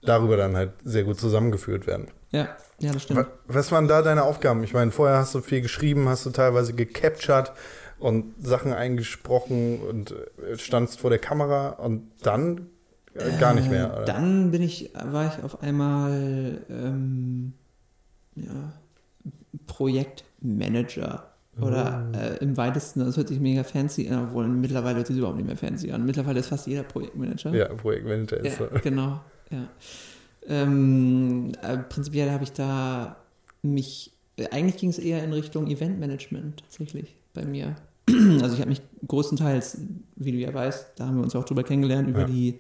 darüber dann halt sehr gut zusammengeführt werden. Ja, ja, das stimmt. Wa- Was waren da deine Aufgaben? Ich meine, vorher hast du viel geschrieben, hast du teilweise gecaptured und Sachen eingesprochen und äh, standst vor der Kamera und dann äh, gar nicht mehr. Äh, Oder? Dann bin ich, war ich auf einmal ähm, ja, Projektmanager. Oder Oh. äh, im weitesten, das hört sich mega fancy an, obwohl mittlerweile hört sich überhaupt nicht mehr fancy an. Mittlerweile ist fast jeder Projektmanager. Ja, Projektmanager ist Ja, so. genau. Ja. Ähm, äh, prinzipiell habe ich da mich, äh, eigentlich ging es eher in Richtung Eventmanagement tatsächlich bei mir. <clears throat> Also ich habe mich größtenteils, wie du ja weißt, da haben wir uns auch drüber kennengelernt, über Ja. die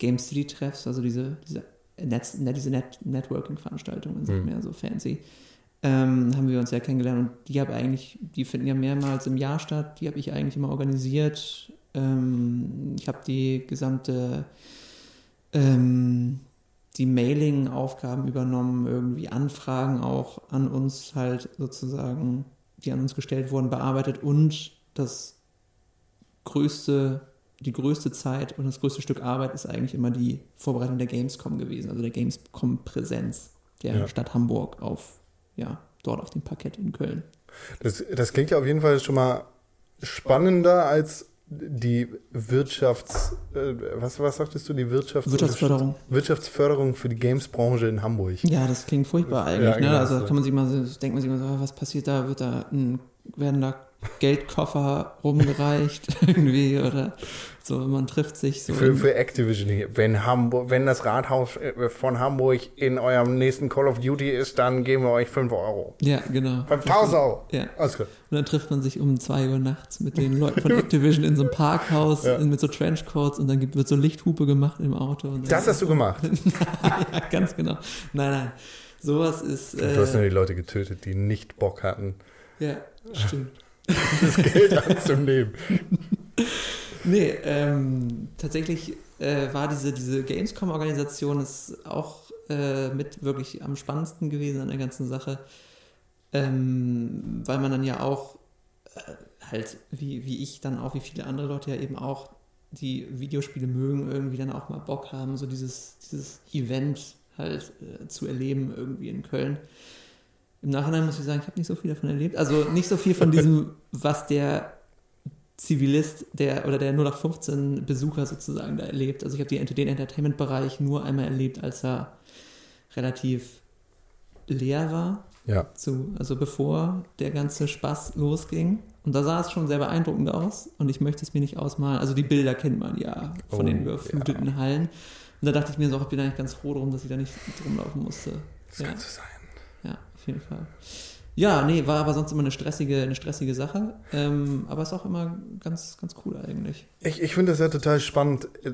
Game City Treffs, also diese, diese, Netz, ne- diese Net Networking-Veranstaltungen, sind Mhm. mehr so fancy. Ähm, haben wir uns ja kennengelernt und die habe eigentlich, die finden ja mehrmals im Jahr statt, die habe ich eigentlich immer organisiert. Ähm, ich habe die gesamte ähm, die Mailing-Aufgaben übernommen, irgendwie Anfragen auch an uns halt sozusagen, die an uns gestellt wurden, bearbeitet und das größte, die größte Zeit und das größte Stück Arbeit ist eigentlich immer die Vorbereitung der Gamescom gewesen, also der Gamescom-Präsenz der Ja. Stadt Hamburg auf, ja, dort auf dem Parkett in Köln. Das, das klingt ja auf jeden Fall schon mal spannender als die Wirtschafts... Äh, was, was sagtest du? Die Wirtschafts Wirtschaftsförderung. Wirtschaftsförderung für die Games-Branche in Hamburg. Ja, das klingt furchtbar eigentlich. Ja, ne? genau, Also so. kann man sich mal, so- denkt man sich mal so, was passiert da? Wird da ein, werden da Geldkoffer rumgereicht <laughs> irgendwie oder so, man trifft sich so. Für, für Activision hier. Wenn, Hamburg, wenn das Rathaus äh, von Hamburg in eurem nächsten Call of Duty ist, dann geben wir euch 5 Euro. ja, genau. 5000 Euro. Ja. Alles klar. Und dann trifft man sich um 2 Uhr nachts mit den Leuten von Activision in so einem Parkhaus Ja. mit so Trenchcoats und dann wird so Lichthupe gemacht im Auto. Das hast du gemacht. <laughs> ja, ganz genau. Nein, nein. Sowas ist. Du hast nur Äh, die Leute getötet, die nicht Bock hatten, ja, stimmt. <laughs> das Geld anzunehmen. Nee, ähm, tatsächlich äh, war diese, diese Gamescom-Organisation auch äh, mit wirklich am spannendsten gewesen an der ganzen Sache, ähm, weil man dann ja auch äh, halt, wie, wie ich dann auch, wie viele andere Leute ja eben auch, die Videospiele mögen, irgendwie dann auch mal Bock haben, so dieses, dieses Event halt äh, zu erleben irgendwie in Köln. Im Nachhinein muss ich sagen, ich habe nicht so viel davon erlebt. Also nicht so viel von diesem, <laughs> was der Zivilist der oder der 0815 Besucher sozusagen da erlebt. Also ich habe den Entertainment-Bereich nur einmal erlebt, als er relativ leer war, Ja. zu, also bevor der ganze Spaß losging. Und da sah es schon sehr beeindruckend aus und ich möchte es mir nicht ausmalen. Also die Bilder kennt man ja von Oh, den überfluteten Hallen. Und da dachte ich mir so, ich bin eigentlich ganz froh darum, dass ich da nicht rumlaufen musste. Das Ja. kann so sein. Ja, auf jeden Fall. Ja, nee, war aber sonst immer eine stressige, eine stressige Sache. Ähm, aber ist auch immer ganz, ganz cool eigentlich. Ich, ich finde das ja total spannend, äh,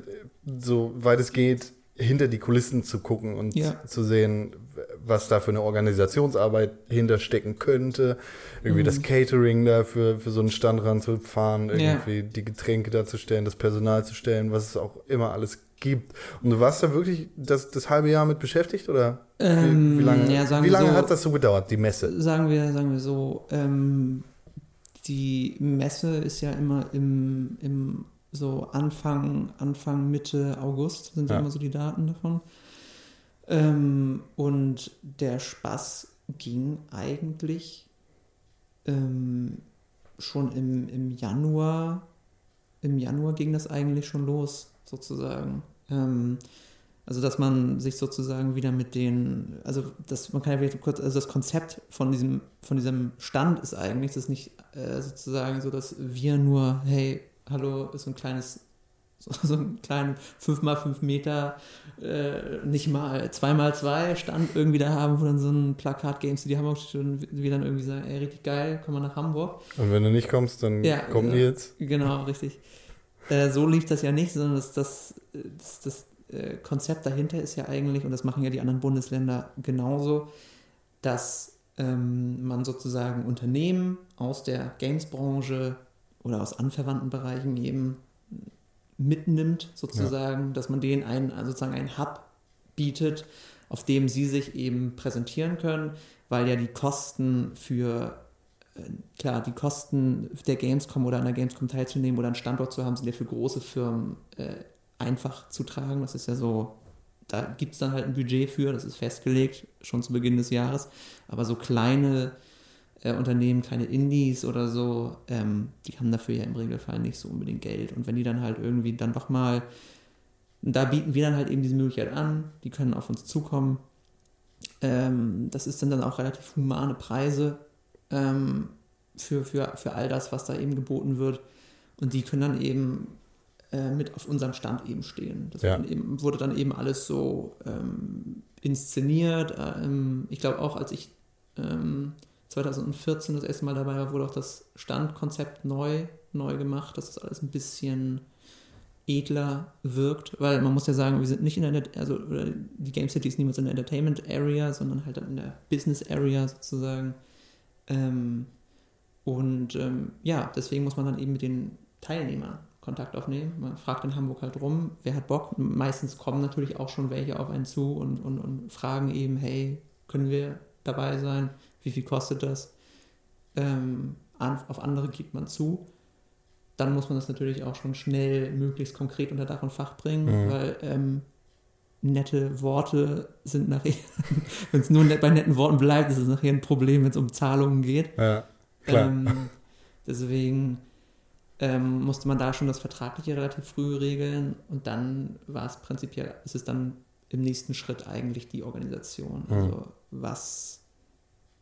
so weit es geht, hinter die Kulissen zu gucken und Ja. zu sehen, was da für eine Organisationsarbeit hinterstecken könnte. Irgendwie Mhm. das Catering da für, für so einen Stand ranzufahren, Ja. irgendwie die Getränke darzustellen, das Personal zu stellen, was es auch immer alles gibt. Und du warst da wirklich das, das halbe Jahr mit beschäftigt oder wie, Ähm, wie lange, ja, wie lange so- hat das so gedauert, die Messe? Sagen wir, sagen wir so, ähm, die Messe ist ja immer im, im so Anfang, Anfang, Mitte August sind ja. Ja. immer so die Daten davon. Ähm, und der Spaß ging eigentlich ähm, schon im, im Januar, im Januar ging das eigentlich schon los, sozusagen. Ähm, also, dass man sich sozusagen wieder mit den, also das, man kann ja vielleicht kurz, also das Konzept von diesem, von diesem Stand ist eigentlich, das ist nicht äh, sozusagen so, dass wir nur, hey, hallo, ist so ein kleines, <laughs> so, so ein kleinen 5x5 Meter, äh, nicht mal 2x2 Stand irgendwie da haben, wo dann so ein Plakat Games die Hamburg steht und wir dann irgendwie sagen, ey, richtig geil, komm mal nach Hamburg. Und wenn du nicht kommst, dann Ja, kommt genau. Nils. Genau, richtig. Äh, so lief das ja nicht, sondern das, das, das, das äh, Konzept dahinter ist ja eigentlich, und das machen ja die anderen Bundesländer genauso, dass ähm, man sozusagen Unternehmen aus der Games-Branche oder aus anverwandten Bereichen eben mitnimmt, sozusagen, dass man denen einen, also sozusagen einen Hub bietet, auf dem sie sich eben präsentieren können, weil ja die Kosten für klar, die Kosten der Gamescom oder an der Gamescom teilzunehmen oder einen Standort zu haben, sind ja für große Firmen äh, einfach zu tragen. Das ist ja so, da gibt es dann halt ein Budget für, das ist festgelegt, schon zu Beginn des Jahres. Aber so kleine äh, Unternehmen, kleine Indies oder so, ähm, die haben dafür ja im Regelfall nicht so unbedingt Geld. Und wenn die dann halt irgendwie dann doch mal, da bieten wir dann halt eben diese Möglichkeit an, die können auf uns zukommen. Ähm, das ist dann, dann auch relativ humane Preise ähm, für, für, für all das, was da eben geboten wird. Und die können dann eben äh, mit auf unserem Stand eben stehen. Das Ja. dann eben, wurde dann eben alles so ähm, inszeniert. Ähm, ich glaube auch, als ich ähm, 2014 das erste Mal dabei war, wurde auch das Standkonzept neu, neu gemacht, dass das alles ein bisschen edler wirkt, weil man muss ja sagen, wir sind nicht in der, also oder die Game City ist niemals in der Entertainment Area, sondern halt dann in der Business Area sozusagen. Ähm, und ähm, ja, deswegen muss man dann eben mit den Teilnehmern Kontakt aufnehmen. Man fragt in Hamburg halt rum, wer hat Bock. Meistens kommen natürlich auch schon welche auf einen zu und, und, und fragen eben, hey, können wir dabei sein? Wie viel kostet das? Ähm, an, auf andere gibt man zu. Dann muss man das natürlich auch schon schnell, möglichst konkret unter Dach und Fach bringen, Mhm. weil ähm, nette Worte sind nachher, <laughs> wenn es nur bei netten Worten bleibt, ist es nachher ein Problem, wenn es um Zahlungen geht. Ja, klar. Ähm, deswegen, ähm, musste man da schon das Vertragliche relativ früh regeln und dann war es prinzipiell, ist es dann im nächsten Schritt eigentlich die Organisation. Mhm. Also was,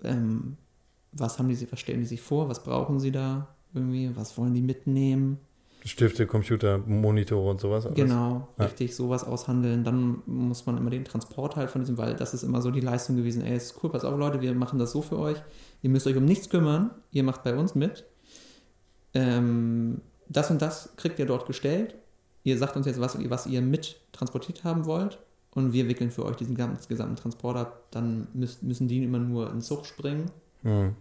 ähm, was haben die, was stellen die sich vor, was brauchen sie da irgendwie, was wollen die mitnehmen? Stifte, Computer, Monitore und sowas. alles. Genau, Ja. richtig, sowas aushandeln. Dann muss man immer den Transport halt von diesem, weil das ist immer so die Leistung gewesen, ey, ist cool, pass auf Leute, wir machen das so für euch. Ihr müsst euch um nichts kümmern, ihr macht bei uns mit. Ähm, das und das kriegt ihr dort gestellt. Ihr sagt uns jetzt, was, was ihr mit transportiert haben wollt. Und wir wickeln für euch diesen gesamten, gesamten Transport ab. Dann müsst, müssen die immer nur in Zug springen Mhm.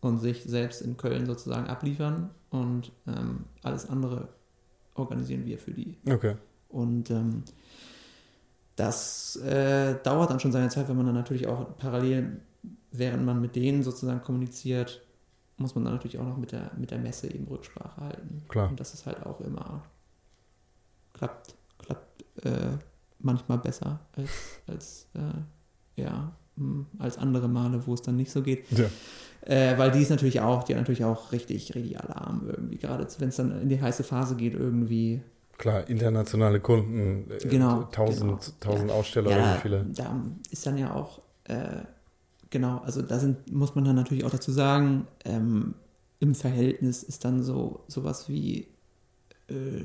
Und sich selbst in Köln sozusagen abliefern. Und ähm, alles andere organisieren wir für die. Okay. Und ähm, das äh, dauert dann schon seine Zeit, wenn man dann natürlich auch parallel, während man mit denen sozusagen kommuniziert, muss man dann natürlich auch noch mit der, mit der Messe eben Rücksprache halten. Klar. Und das ist halt auch immer, klappt, klappt äh, manchmal besser als, als äh, ja, mh, als andere Male, wo es dann nicht so geht. Ja. Äh, weil die ist natürlich auch, die hat natürlich auch richtig, richtig Alarm irgendwie, gerade wenn es dann in die heiße Phase geht, irgendwie. Klar, internationale Kunden, äh, Genau, tausend, genau. tausend Aussteller, Ja, irgendwie viele. da ist dann ja auch, äh, genau, also da sind, muss man dann natürlich auch dazu sagen, ähm, im Verhältnis ist dann so sowas wie äh,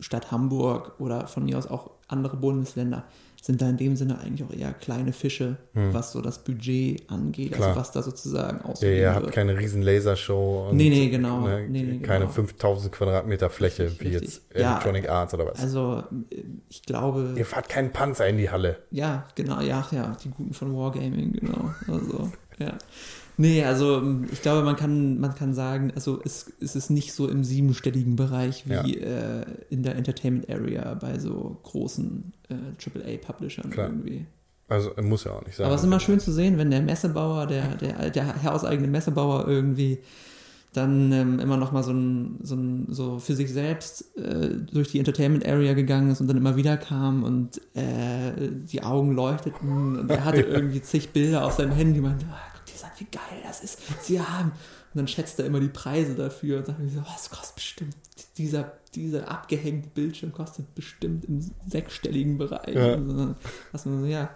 Stadt Hamburg oder von mir aus auch andere Bundesländer sind da in dem Sinne eigentlich auch eher kleine Fische, Hm. was so das Budget angeht, Klar. also was da sozusagen Ja, ausgegeben ihr habt keine riesen Lasershow und Nee, nee, genau. ne, Nee, nee, keine genau. 5000 Quadratmeter Fläche Richtig, wie richtig. jetzt Ja, Electronic Arts oder was. Also äh, ich glaube, ihr fahrt keinen Panzer in die Halle. Ja, genau, ja, ja, die guten von Wargaming, genau. Also, ja. Nee, also ich glaube, man kann, man kann sagen, also es, es ist nicht so im siebenstelligen Bereich wie äh, in der Entertainment Area bei so großen äh, AAA-Publishern irgendwie. Also muss ja auch nicht sein. Aber es ist immer schön zu sehen, wenn der Messebauer, der, der, der hauseigene Messebauer irgendwie dann ähm, immer noch mal so, ein, so, ein, so für sich selbst äh, durch die Entertainment Area gegangen ist und dann immer wieder kam und äh, die Augen leuchteten und er hatte <laughs> irgendwie zig Bilder auf seinem Handy und meinte, ah, an, wie geil das ist, sie haben. Und dann schätzt er immer die Preise dafür und sagt mir so, oh, das kostet bestimmt, dieser, dieser abgehängte Bildschirm kostet bestimmt im sechsstelligen Bereich. Ja. Dann, dass man so, ja,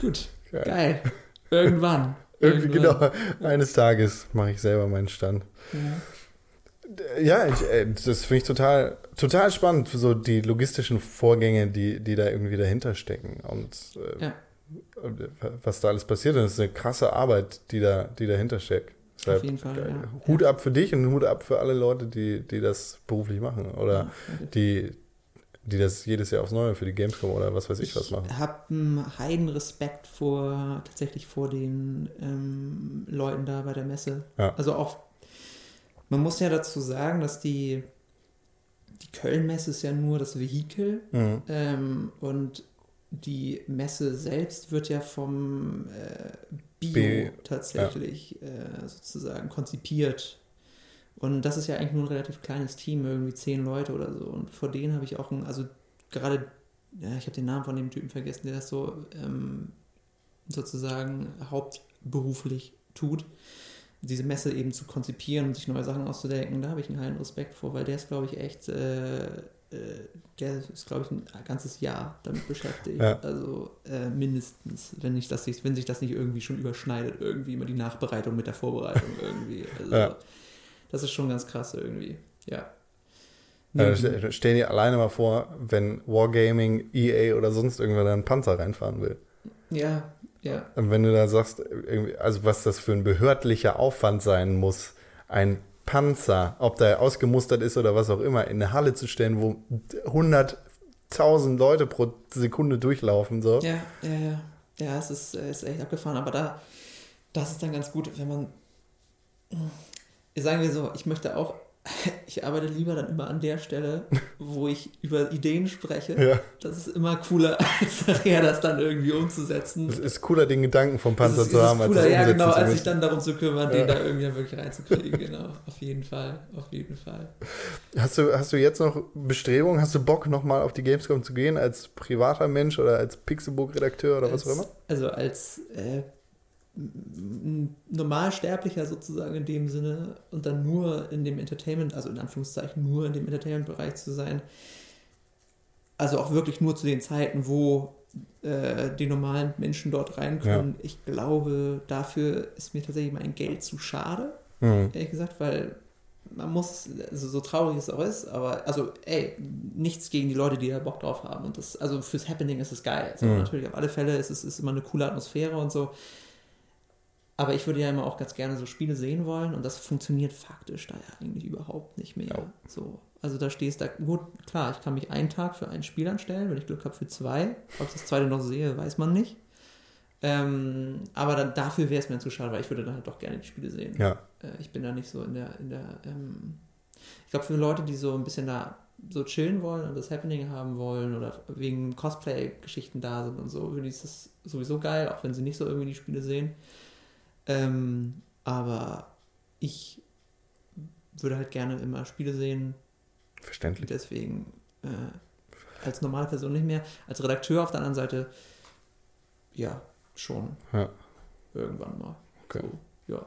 gut, Geil. geil. Irgendwann. <laughs> Irgendwie Irgendwann. genau, eines Tages mache ich selber meinen Stand. Ja. Ja, ich, äh, das finde ich total, total spannend, so die logistischen Vorgänge, die, die da irgendwie dahinter stecken und äh, Ja. Was da alles passiert. Und das ist eine krasse Arbeit, die da, die dahinter steckt. Deshalb, Auf jeden Fall, geil. ja. Hut ab für dich und Hut ab für alle Leute, die, die das beruflich machen oder Ja, die, die das jedes Jahr aufs Neue für die Gamescom oder was weiß ich was machen. Ich habe einen heiden Respekt vor tatsächlich vor den ähm, Leuten da bei der Messe. Ja. Also auch, man muss ja dazu sagen, dass die, die Köln-Messe ist ja nur das Vehikel Mhm. ähm, und die Messe selbst wird ja vom äh, Bio B- tatsächlich äh, sozusagen konzipiert. Und das ist ja eigentlich nur ein relativ kleines Team, irgendwie zehn Leute oder so. Und vor denen habe ich auch ein, also gerade, ja, ich habe den Namen von dem Typen vergessen, der das so ähm, sozusagen hauptberuflich tut, diese Messe eben zu konzipieren und sich neue Sachen auszudenken. Da habe ich einen heilen Respekt vor, weil der ist, glaube ich, echt, äh, der ist, glaube ich, ein ganzes Jahr damit beschäftigt. Ja. Also äh, mindestens, wenn, nicht, das sich, wenn sich das nicht irgendwie schon überschneidet, irgendwie immer die Nachbereitung mit der Vorbereitung irgendwie. <laughs> Also, Ja. Das ist schon ganz krass irgendwie. Ja. Äh, st- stell dir alleine mal vor, wenn Wargaming, EA oder sonst irgendwer da einen Panzer reinfahren will. Ja, ja. Und wenn du da sagst, irgendwie, also was das für ein behördlicher Aufwand sein muss, ein Panzer, ob der ausgemustert ist oder was auch immer, in eine Halle zu stellen, wo 100.000 Leute pro Sekunde durchlaufen, so. Ja, ja, ja. Ja, es ist, ist echt abgefahren, aber da, das ist dann ganz gut, wenn man, sagen wir so, ich möchte auch, <laughs> ich arbeite lieber dann immer an der Stelle, <laughs> wo ich über Ideen spreche. Ja. Das ist immer cooler, <laughs> als nachher das dann irgendwie umzusetzen. Es ist cooler, den Gedanken vom Panzer ist, zu haben, als cooler, das ja genau, als sich dann darum zu kümmern, Ja. den da irgendwie wirklich reinzukriegen, genau. Auf jeden Fall, auf jeden Fall. Hast du, hast du jetzt noch Bestrebungen, hast du Bock, nochmal auf die Gamescom zu gehen, als privater Mensch oder als Pixelbook-Redakteur oder was auch als, immer? Also als, äh, Normalsterblicher sozusagen in dem Sinne und dann nur in dem Entertainment, also in Anführungszeichen nur in dem Entertainment-Bereich zu sein. Also auch wirklich nur zu den Zeiten, wo äh, die normalen Menschen dort rein können. Ja. Ich glaube, dafür ist mir tatsächlich mein Geld zu schade, mhm. ehrlich gesagt, weil man muss, also so traurig es auch ist, aber also, ey, nichts gegen die Leute, die da Bock drauf haben. Und das, also fürs Happening ist es geil. Also mhm. natürlich auf alle Fälle ist es ist immer eine coole Atmosphäre und so. Aber ich würde ja immer auch ganz gerne so Spiele sehen wollen und das funktioniert faktisch da ja eigentlich überhaupt nicht mehr. Ja. So, also da stehst da, gut, klar, ich kann mich einen Tag für ein Spiel anstellen, wenn ich Glück habe für zwei. Ob ich das zweite noch sehe, weiß man nicht. Ähm, aber dann, dafür wäre es mir zu schade, weil ich würde dann halt doch gerne die Spiele sehen. Ja. Äh, ich bin da nicht so in der, in der, ähm, ich glaube für Leute, die so ein bisschen da so chillen wollen und das Happening haben wollen oder wegen Cosplay-Geschichten da sind und so, finde ich das sowieso geil, auch wenn sie nicht so irgendwie die Spiele sehen. Ähm, aber ich würde halt gerne immer Spiele sehen. Verständlich. Deswegen äh, als normale Person nicht mehr. Als Redakteur auf der anderen Seite, ja, schon. Ja. Irgendwann mal. Okay. So, ja.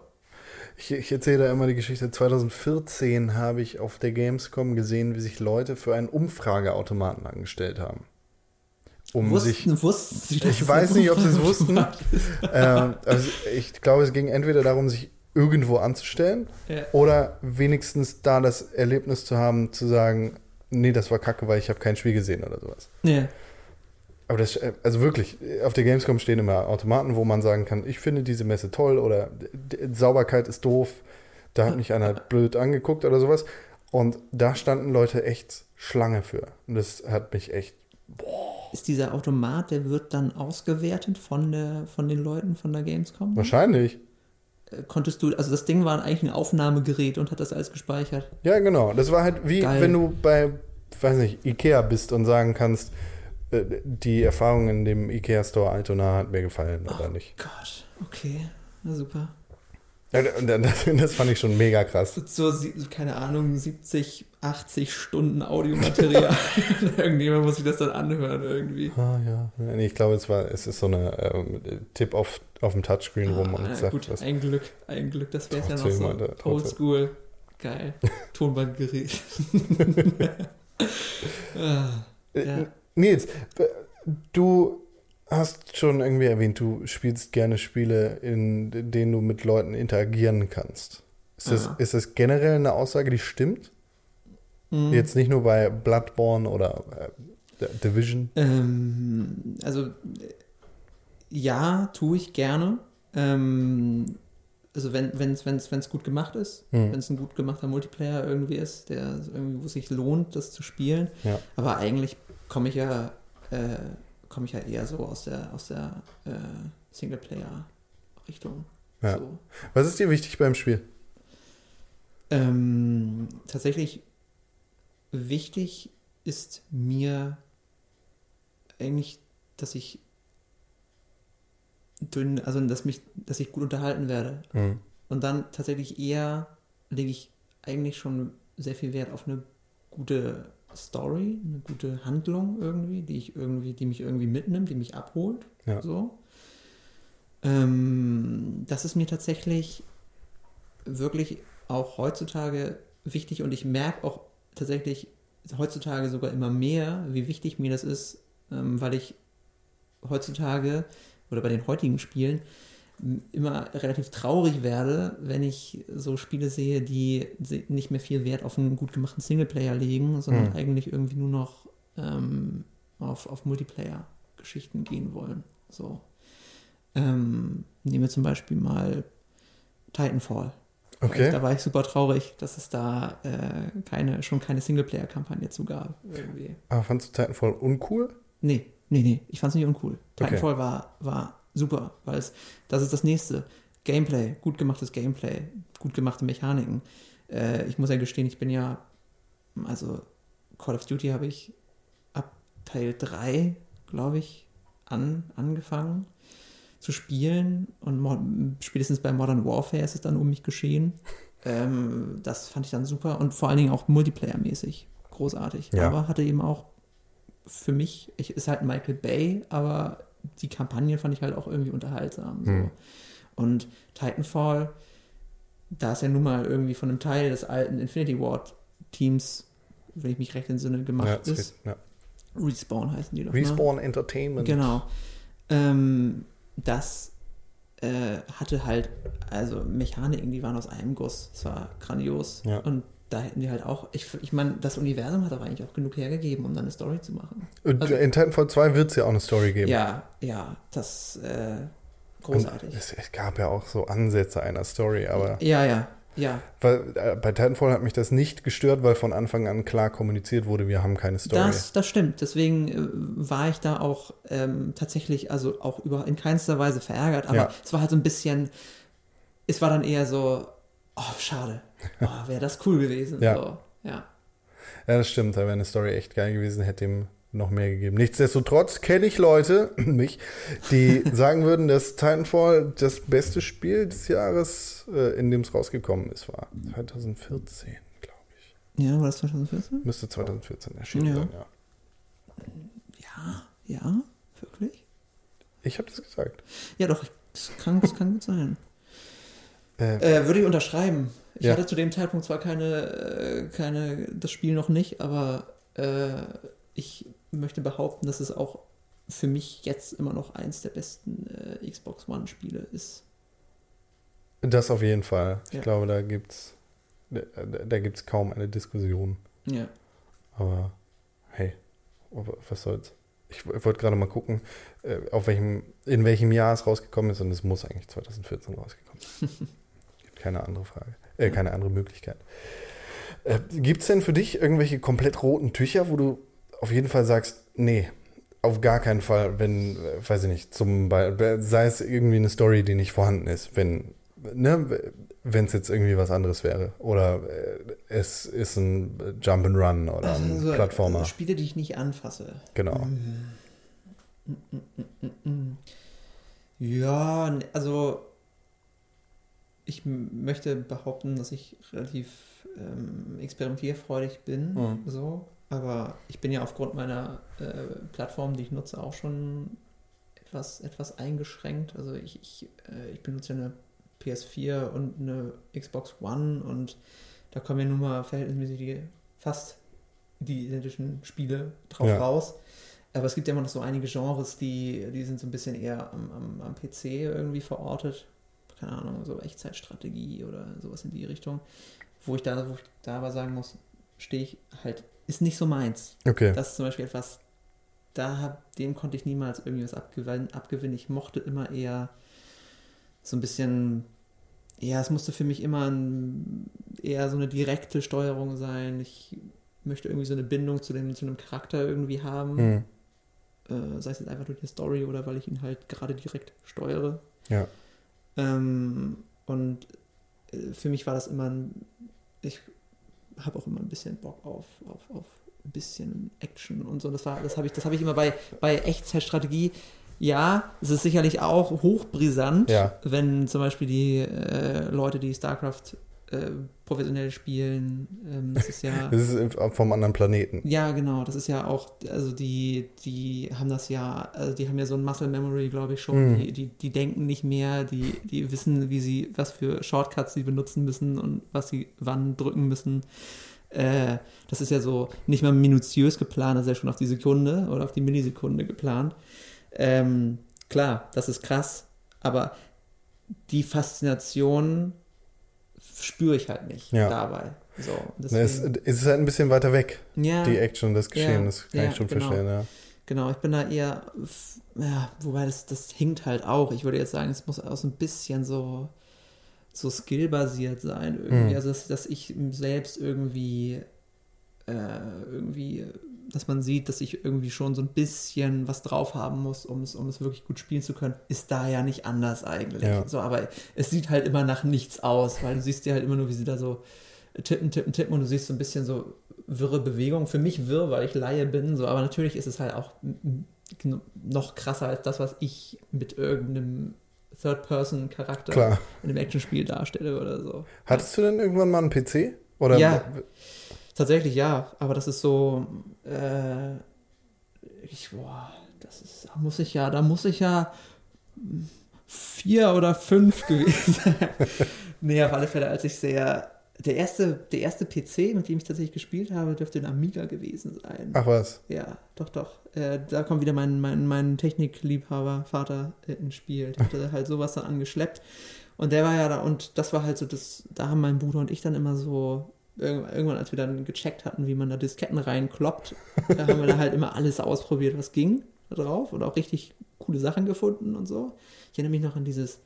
Ich, ich, erzähle da immer die Geschichte. 2014 habe ich auf der Gamescom gesehen, wie sich Leute für einen Umfrageautomaten angestellt haben um wussten, sich. Wussten sie, ich weiß nicht, ob sie es wussten. <laughs> ähm, also ich glaube, es ging entweder darum, sich irgendwo anzustellen ja. oder wenigstens da das Erlebnis zu haben, zu sagen, nee, das war kacke, weil ich habe kein Spiel gesehen oder sowas. Ja. Aber das, also wirklich, auf der Gamescom stehen immer Automaten, wo man sagen kann, ich finde diese Messe toll oder Sauberkeit ist doof, da hat mich einer <laughs> blöd angeguckt oder sowas. Und da standen Leute echt Schlange für. Und das hat mich echt, boah ist dieser Automat, der wird dann ausgewertet von, der, von den Leuten von der Gamescom? Wahrscheinlich. Äh, konntest du, also das Ding war eigentlich ein Aufnahmegerät und hat das alles gespeichert. Ja, genau. Das war halt wie Geil. wenn du bei, weiß nicht, Ikea bist und sagen kannst, äh, die Erfahrung in dem Ikea Store Altona hat mir gefallen oder oh nicht. Gott, okay. Na super. Das, <laughs> das, fand ich schon mega krass. So, keine Ahnung, 70, 80 Stunden Audiomaterial. <laughs> <laughs> Irgendjemand muss sich das dann anhören irgendwie. Ah, ja. Nee, ich glaube, es, war, es ist so eine ähm, Tipp auf, auf dem Touchscreen, ah, wo man ja, sagt, gut, was, ein Glück, ein Glück, das wäre ja noch so oldschool. Geil. <laughs> Tonbandgerät. ah, ja. Nils, du hast schon irgendwie erwähnt, du spielst gerne Spiele, in denen du mit Leuten interagieren kannst. Ist das, ist das generell eine Aussage, die stimmt? Mhm. Jetzt nicht nur bei Bloodborne oder äh, Division? Ähm, also ja, tue ich gerne. Ähm, also wenn es wenn's, wenn's gut gemacht ist, mhm. wenn es ein gut gemachter Multiplayer irgendwie ist, der irgendwie, wo sich lohnt, das zu spielen. Ja. Aber eigentlich komme ich ja äh, komme ich ja eher so aus der, aus der äh, Singleplayer-Richtung. Ja. So. Was ist dir wichtig beim Spiel? Ähm, tatsächlich wichtig ist mir eigentlich, dass ich dünn, also dass mich, dass ich gut unterhalten werde. Mhm. Und dann tatsächlich eher lege ich eigentlich schon sehr viel Wert auf eine gute Story, eine gute Handlung irgendwie, die ich irgendwie, die mich irgendwie mitnimmt, die mich abholt. Ja. So. Ähm, das ist mir tatsächlich wirklich auch heutzutage wichtig und ich merke auch tatsächlich heutzutage sogar immer mehr, wie wichtig mir das ist, ähm, weil ich heutzutage oder bei den heutigen Spielen immer relativ traurig werde, wenn ich so Spiele sehe, die nicht mehr viel Wert auf einen gut gemachten Singleplayer legen, sondern mhm. eigentlich irgendwie nur noch ähm, auf, auf Multiplayer-Geschichten gehen wollen. So. Ähm, nehmen wir zum Beispiel mal Titanfall. Okay. Da war ich super traurig, dass es da äh, keine, schon keine Singleplayer-Kampagne zu gab. Irgendwie. Aber fandest du Titanfall uncool? Nee, nee, nee. Ich fand es nicht uncool. Titanfall okay. war, war super, weil es, das ist das nächste. Gameplay, gut gemachtes Gameplay, gut gemachte Mechaniken. Äh, ich muss ja gestehen, ich bin ja, also Call of Duty habe ich ab Teil 3, glaube ich, an, angefangen zu spielen und spätestens bei Modern Warfare ist es dann um mich geschehen. Ähm, das fand ich dann super und vor allen Dingen auch Multiplayer-mäßig großartig. Ja. Aber hatte eben auch für mich, ich, ist halt Michael Bay, aber die Kampagne fand ich halt auch irgendwie unterhaltsam. So. Mhm. Und Titanfall, da ist ja nun mal irgendwie von einem Teil des alten Infinity Ward Teams, wenn ich mich recht entsinne, gemacht Ja, ist. ja. Respawn heißen die doch. Ne? Respawn Entertainment. Genau. Ähm, das äh, hatte halt, also Mechaniken, die waren aus einem Guss. Es war grandios. Ja. Und da hätten die halt auch, ich, ich meine, das Universum hat aber eigentlich auch genug hergegeben, um dann eine Story zu machen. Und Also- in Titanfall 2 wird es ja auch eine Story geben. Ja, ja, das äh, großartig. es, es gab ja auch so Ansätze einer Story, aber ja, ja, ja. weil, äh, bei Titanfall hat mich das nicht gestört, weil von Anfang an klar kommuniziert wurde, wir haben keine Story. Das, das stimmt. Deswegen äh, war ich da auch ähm, tatsächlich, also auch über in keinster Weise verärgert, aber Ja. es war halt so ein bisschen, es war dann eher so, oh, schade. <laughs> Oh, Wäre das cool gewesen. Ja. So, ja. Ja, das stimmt. Da wäre eine Story echt geil gewesen, hätte ihm noch mehr gegeben. Nichtsdestotrotz kenne ich Leute, <clears throat> mich, die <laughs> sagen würden, dass Titanfall das beste Spiel des Jahres, äh, in dem es rausgekommen ist, war. 2014, glaube ich. Ja, war das 2014? Müsste 2014 erschienen Ja. sein, ja. Ja, ja, wirklich? Ich habe das gesagt. Ja, doch, das kann, das kann gut sein. Äh, Äh, würde ich unterschreiben. Ich Ja. hatte zu dem Zeitpunkt zwar keine, äh, keine, das Spiel noch nicht, aber äh, ich möchte behaupten, dass es auch für mich jetzt immer noch eins der besten äh, Xbox One-Spiele ist. das auf jeden Fall. Ich Ja. glaube, da gibt's da, da gibt's kaum eine Diskussion. Ja. Aber hey, was soll's. Ich w- wollte gerade mal gucken, äh, auf welchem, in welchem Jahr es rausgekommen ist und es muss eigentlich 2014 rausgekommen sein. <laughs> Gibt keine andere Frage, äh, keine andere Möglichkeit. Äh, Gibt es denn für dich irgendwelche komplett roten Tücher, wo du auf jeden Fall sagst, nee, auf gar keinen Fall, wenn, äh, weiß ich nicht, zum Beispiel, sei es irgendwie eine Story, die nicht vorhanden ist, wenn, ne, wenn es jetzt irgendwie was anderes wäre. Oder äh, es ist ein Jump'n'Run oder ein Also, Plattformer. äh, Spiele, die ich nicht anfasse. Genau. Ja, n- also ich möchte behaupten, dass ich relativ ähm, experimentierfreudig bin, Mhm. so. Aber ich bin ja aufgrund meiner äh, Plattform, die ich nutze, auch schon etwas, etwas eingeschränkt. Also ich, ich, äh, ich benutze ja eine PS4 und eine Xbox One und da kommen ja nun mal verhältnismäßig die, fast die identischen Spiele drauf Ja. raus. Aber es gibt ja immer noch so einige Genres, die, die sind so ein bisschen eher am, am, am PC irgendwie verortet. Keine Ahnung, so Echtzeitstrategie oder sowas in die Richtung. Wo ich da, wo ich da aber sagen muss, stehe ich halt, ist nicht so meins. Okay. Das ist zum Beispiel etwas, da hab, dem konnte ich niemals irgendwie was abgewinnen, abgewinnen. Ich mochte immer eher so ein bisschen, ja, es musste für mich immer ein, eher so eine direkte Steuerung sein. Ich möchte irgendwie so eine Bindung zu, dem, zu einem Charakter irgendwie haben. Hm. Äh, sei es jetzt einfach durch die Story oder weil ich ihn halt gerade direkt steuere. Ja. Ähm, und äh, für mich war das immer ein, ich habe auch immer ein bisschen Bock auf, auf, auf ein bisschen Action und so. Das war, das habe ich, das habe ich immer bei, bei Echtzeitstrategie. Ja, es ist sicherlich auch hochbrisant, Ja. wenn zum Beispiel die äh, Leute, die StarCraft äh, professionell spielen, ähm, das ist ja. <laughs> Das ist vom anderen Planeten. Ja, genau. Das ist ja auch, also die, die haben das ja, also die haben ja so ein Muscle Memory, glaube ich schon. Mhm. Die, die, die denken nicht mehr, die, die wissen, wie sie, was für Shortcuts sie benutzen müssen und was sie wann drücken müssen. Äh, das ist ja so nicht mal minutiös geplant, das ist ja schon auf die Sekunde oder auf die Millisekunde geplant. Ähm, klar, das ist krass, aber die Faszination spüre ich halt nicht Ja. dabei. So, Es, es ist halt ein bisschen weiter weg, ja, die Action, das Geschehen, Ja, das kann ich schon genau. verstehen, ja. Genau, ich bin da eher, wobei das, das hinkt halt auch. Ich würde jetzt sagen, es muss auch so ein bisschen so, so skillbasiert sein irgendwie. Mhm. Also, dass, dass ich selbst irgendwie, äh, irgendwie, dass man sieht, dass ich irgendwie schon so ein bisschen was drauf haben muss, um es, um es wirklich gut spielen zu können, ist da ja nicht anders eigentlich. Ja. So, aber es sieht halt immer nach nichts aus, weil du siehst ja halt immer nur, wie sie da so tippen, tippen, tippen und du siehst so ein bisschen so wirre Bewegungen. Für mich wirr, weil ich Laie bin, so, aber natürlich ist es halt auch noch krasser als das, was ich mit irgendeinem Third-Person-Charakter in einem Actionspiel darstelle oder so. Hattest du denn irgendwann mal einen PC? Oder Ja. Tatsächlich ja, aber das ist so, äh, ich, boah, das ist, da muss ich ja, da muss ich ja vier oder fünf <laughs> gewesen. nee, auf alle Fälle, als ich sehr. Der erste, der erste PC, mit dem ich tatsächlich gespielt habe, dürfte ein Amiga gewesen sein. Ach was? Ja, doch, doch. Äh, da kommt wieder mein, mein, mein Technikliebhaber, Vater, äh, ins Spiel. Der hatte halt sowas dann angeschleppt. Und der war ja da, und das war halt so, das, da haben mein Bruder und ich dann immer so, irgendwann, als wir dann gecheckt hatten, wie man da Disketten reinkloppt, da haben wir da halt immer alles ausprobiert, was ging da drauf und auch richtig coole Sachen gefunden und so. Ich erinnere mich noch an dieses,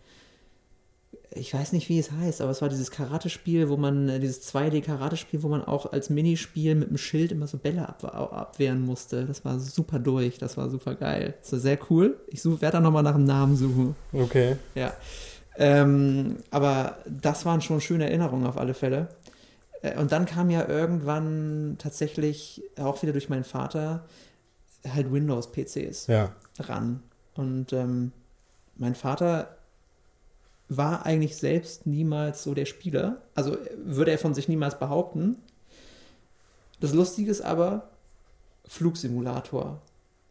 ich weiß nicht, wie es heißt, aber es war dieses Karate-Spiel, wo man, äh, dieses 2D-Karate-Spiel, wo man auch als Minispiel mit einem Schild immer so Bälle ab, abwehren musste. Das war super durch, das war super geil. Das war sehr cool. Ich werde da nochmal nach einem Namen suchen. Okay. Ja. Ähm, aber das waren schon schöne Erinnerungen auf alle Fälle. Äh, und dann kam ja irgendwann tatsächlich auch wieder durch meinen Vater halt Windows-PCs ja. ran. Und ähm, mein Vater war eigentlich selbst niemals so der Spieler. Also würde er von sich niemals behaupten. Das Lustige ist aber, Flugsimulator.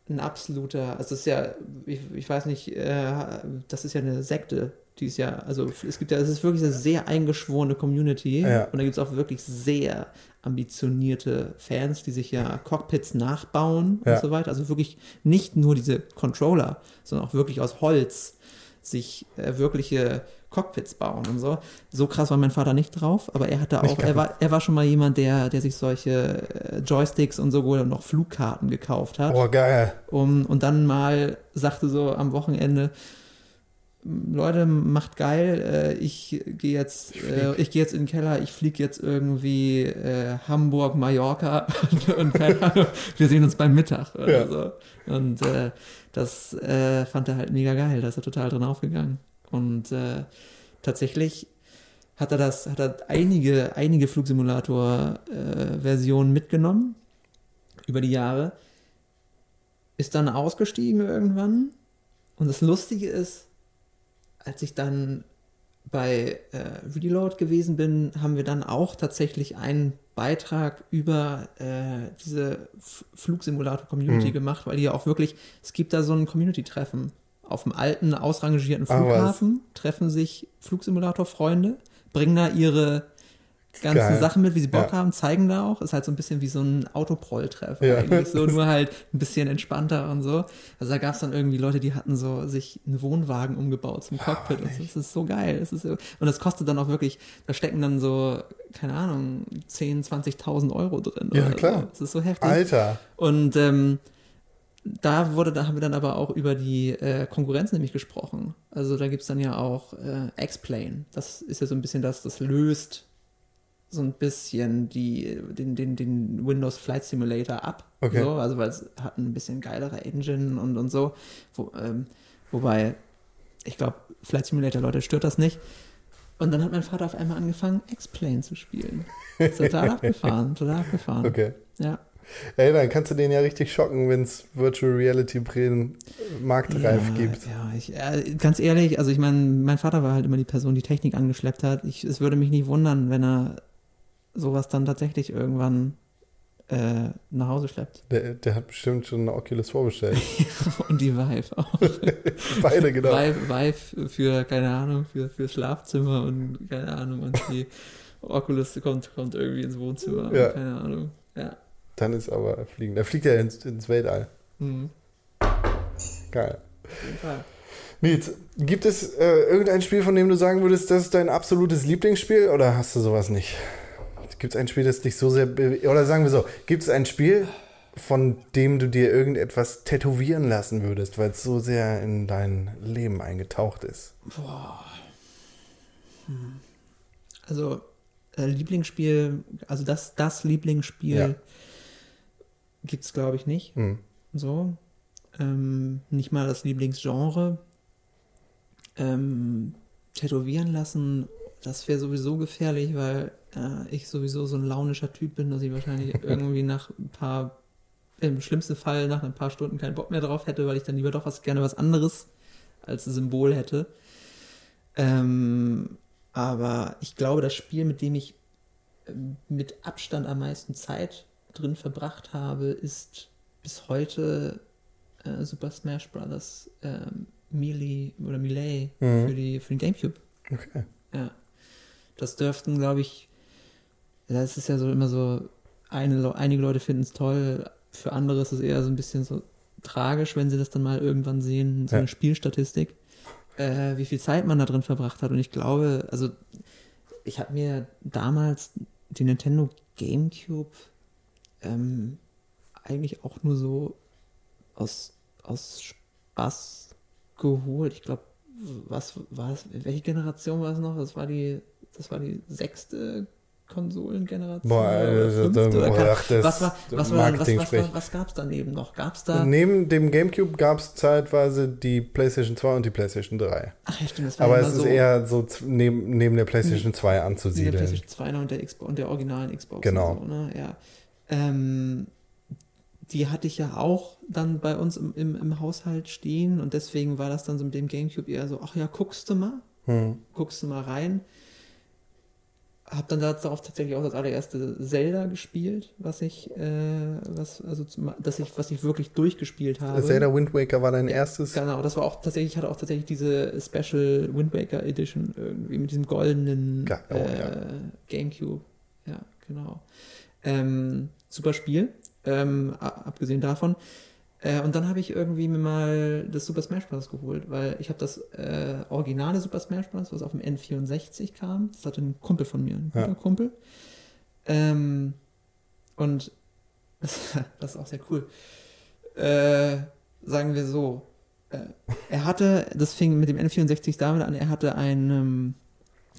Ein absoluter, also das ist ja, ich, ich weiß nicht, äh, das ist ja eine Sekte, die ist ja, also es gibt ja, es ist wirklich eine sehr eingeschworene Community ja. und da gibt es auch wirklich sehr ambitionierte Fans, die sich ja Cockpits nachbauen Ja. und so weiter. Also wirklich nicht nur diese Controller, sondern auch wirklich aus Holz sich äh, wirkliche Cockpits bauen und so. So krass war mein Vater nicht drauf, aber er hatte auch, er war, er war schon mal jemand, der, der sich solche äh, Joysticks und so und noch Flugkarten gekauft hat. Oh, geil. Um, und dann mal sagte so am Wochenende, Leute, macht geil, äh, ich gehe jetzt, äh, ich gehe jetzt in den Keller, ich fliege jetzt irgendwie äh, Hamburg, Mallorca <laughs> und, und keine Ahnung, wir sehen uns beim Mittag oder Ja. so. Und äh, das äh, fand er halt mega geil, da ist er total drin aufgegangen. Und äh, tatsächlich hat er das, hat er einige, einige Flugsimulator-Versionen mitgenommen über die Jahre, ist dann ausgestiegen irgendwann. Und das Lustige ist, als ich dann bei äh, Reload gewesen bin, haben wir dann auch tatsächlich einen Beitrag über äh, diese Flugsimulator-Community Mhm. gemacht, weil die ja auch wirklich, es gibt da so ein Community-Treffen. Auf dem alten, ausrangierten Ah. Flughafen treffen sich Flugsimulator-Freunde, bringen da ihre ganzen Geil. Sachen mit, wie sie Bock Ja. haben, zeigen da auch. Ist halt so ein bisschen wie so ein Autoproll-Treff Ja. eigentlich. So <laughs> nur halt ein bisschen entspannter und so. Also da gab es dann irgendwie Leute, die hatten so sich einen Wohnwagen umgebaut zum Cockpit und so. Das ist so geil. Das ist und das kostet dann auch wirklich, da stecken dann so, keine Ahnung, 10.000, 20.000 Euro drin. Ja, klar. So. Das ist so heftig. Alter. Und ähm, da wurde, da haben wir dann aber auch über die äh, Konkurrenz nämlich gesprochen. Also da gibt es dann ja auch äh, X-Plane. Das ist ja so ein bisschen das, das löst so ein bisschen die, den, den, den Windows Flight Simulator ab. Okay. So, also weil es hat ein bisschen geilere Engine und, und so. Wo, ähm, wobei, ich glaube, Flight Simulator, Leute, stört das nicht. Und dann hat mein Vater auf einmal angefangen, X-Plane zu spielen. Total <laughs> abgefahren, total abgefahren. Okay. Ja. Ey, dann kannst du den ja richtig schocken, wenn es Virtual Reality Brillen marktreif ja, gibt. Ja, ich, äh, ganz ehrlich, also ich meine, mein Vater war halt immer die Person, die Technik angeschleppt hat. Ich, es würde mich nicht wundern, wenn er sowas dann tatsächlich irgendwann äh, nach Hause schleppt. Der, der hat bestimmt schon eine Oculus vorbestellt. <laughs> Und die Vive auch. <laughs> Beide, genau. Vive, Vive für, keine Ahnung, für, für Schlafzimmer und keine Ahnung. Und die Oculus kommt, kommt irgendwie ins Wohnzimmer. Ja. Keine Ahnung. Ja. Dann ist aber Fliegen. Der fliegt ja ins, ins Weltall. Mhm. Geil. Auf jeden Fall. Nils, gibt es äh, irgendein Spiel, von dem du sagen würdest, das ist dein absolutes Lieblingsspiel oder hast du sowas nicht? Gibt es ein Spiel, das dich so sehr. Oder sagen wir so, gibt es ein Spiel, von dem du dir irgendetwas tätowieren lassen würdest, weil es so sehr in dein Leben eingetaucht ist? Also, äh, Lieblingsspiel, also das, das Lieblingsspiel Ja. gibt es, glaube ich, nicht. Hm. So. Ähm, nicht mal das Lieblingsgenre. Ähm, tätowieren lassen, das wäre sowieso gefährlich, weil äh, ich sowieso so ein launischer Typ bin, dass ich wahrscheinlich <laughs> irgendwie nach ein paar, im schlimmsten Fall nach ein paar Stunden keinen Bock mehr drauf hätte, weil ich dann lieber doch was gerne was anderes als Symbol hätte. Ähm, aber ich glaube, das Spiel, mit dem ich ähm, mit Abstand am meisten Zeit drin verbracht habe, ist bis heute äh, Super Smash Bros. Ähm, Melee oder Melee Mhm. für, die, für den Gamecube. Okay. Ja. Das dürften, glaube ich, das ist ja so immer so, eine, einige Leute finden es toll, für andere ist es eher so ein bisschen so tragisch, wenn sie das dann mal irgendwann sehen, so Ja. eine Spielstatistik, äh, wie viel Zeit man da drin verbracht hat. Und ich glaube, also ich habe mir damals die Nintendo GameCube ähm, eigentlich auch nur so aus, aus Spaß geholt. Ich glaube, was war es? Welche Generation war es noch? Das war die, das war die sechste Konsolengeneration. Boah, oder also, fünfte da- oder boah, keine- ach, was war, was war, was, was, was, was gab es daneben noch? Gab es da? Neben dem GameCube gab es zeitweise die PlayStation 2 und die PlayStation 3. Ach ja, stimmt, das war Aber es ist so eher so neben, neben der PlayStation 2 neben der anzusiedeln. PlayStation 2 noch und der, Xbox, und der originalen Xbox. Genau. Und so, ne? ja. ähm, die hatte ich ja auch dann bei uns im, im, im Haushalt stehen und deswegen war das dann so mit dem Gamecube eher so, ach ja, guckst du mal, Hm. guckst du mal rein. Hab dann darauf tatsächlich auch das allererste Zelda gespielt, was ich, äh, was, also, dass ich, was ich wirklich durchgespielt habe. Zelda Wind Waker war dein erstes. Genau, das war auch tatsächlich, ich hatte auch tatsächlich diese Special Wind Waker Edition irgendwie mit diesem goldenen Ge- oh, äh, ja. Gamecube. Ja, genau. Ähm, super Spiel, ähm, abgesehen davon. Äh, und dann habe ich irgendwie mir mal das Super Smash Bros. geholt, weil ich habe das äh, originale Super Smash Bros., was auf dem N64 kam, das hatte ein Kumpel von mir, ein Ja. guter Kumpel. Ähm, und das, <laughs> das ist auch sehr cool. Äh, sagen wir so, äh, er hatte, das fing mit dem N64 damit an, er hatte ein, ähm,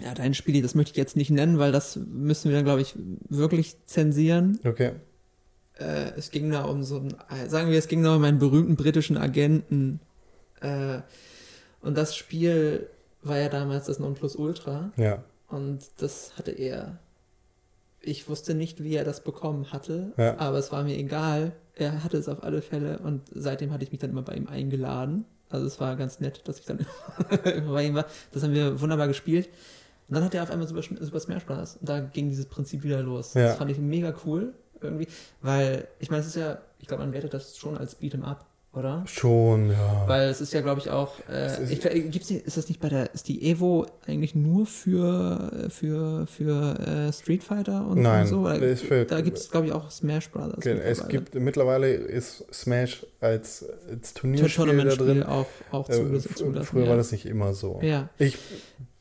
er hatte ein Spiel, das möchte ich jetzt nicht nennen, weil das müssen wir dann, glaube ich, wirklich zensieren. Okay. Äh, es ging da um so einen, äh, sagen wir, es ging da um einen berühmten britischen Agenten. Äh, und das Spiel war ja damals das Nonplusultra. Ja. Und das hatte er. Ich wusste nicht, wie er das bekommen hatte, Ja. aber es war mir egal. Er hatte es auf alle Fälle und seitdem hatte ich mich dann immer bei ihm eingeladen. Also es war ganz nett, dass ich dann <laughs> immer bei ihm war. Das haben wir wunderbar gespielt. Und dann hat er auf einmal Super, Super Smash Bros. Und da ging dieses Prinzip wieder los. Ja. Das fand ich mega cool irgendwie, weil ich meine, es ist ja, ich glaube, man wertet das schon als Beat'em Up, oder? Schon, ja. Weil es ist ja, glaube ich, auch. Es Äh, ist- ich, glaub, gibt's nicht, ist das nicht bei der. Ist die Evo eigentlich nur für, für, für äh, Street Fighter und, Nein, und so? Oder, ist für- da gibt es, glaube ich, auch Smash Brothers. Okay, es gibt mittlerweile ist Smash als, als Tur- Turnierspiel da drin. auch, auch Äh, zugelassen, früher ja. war das nicht immer so. Ja. Ich,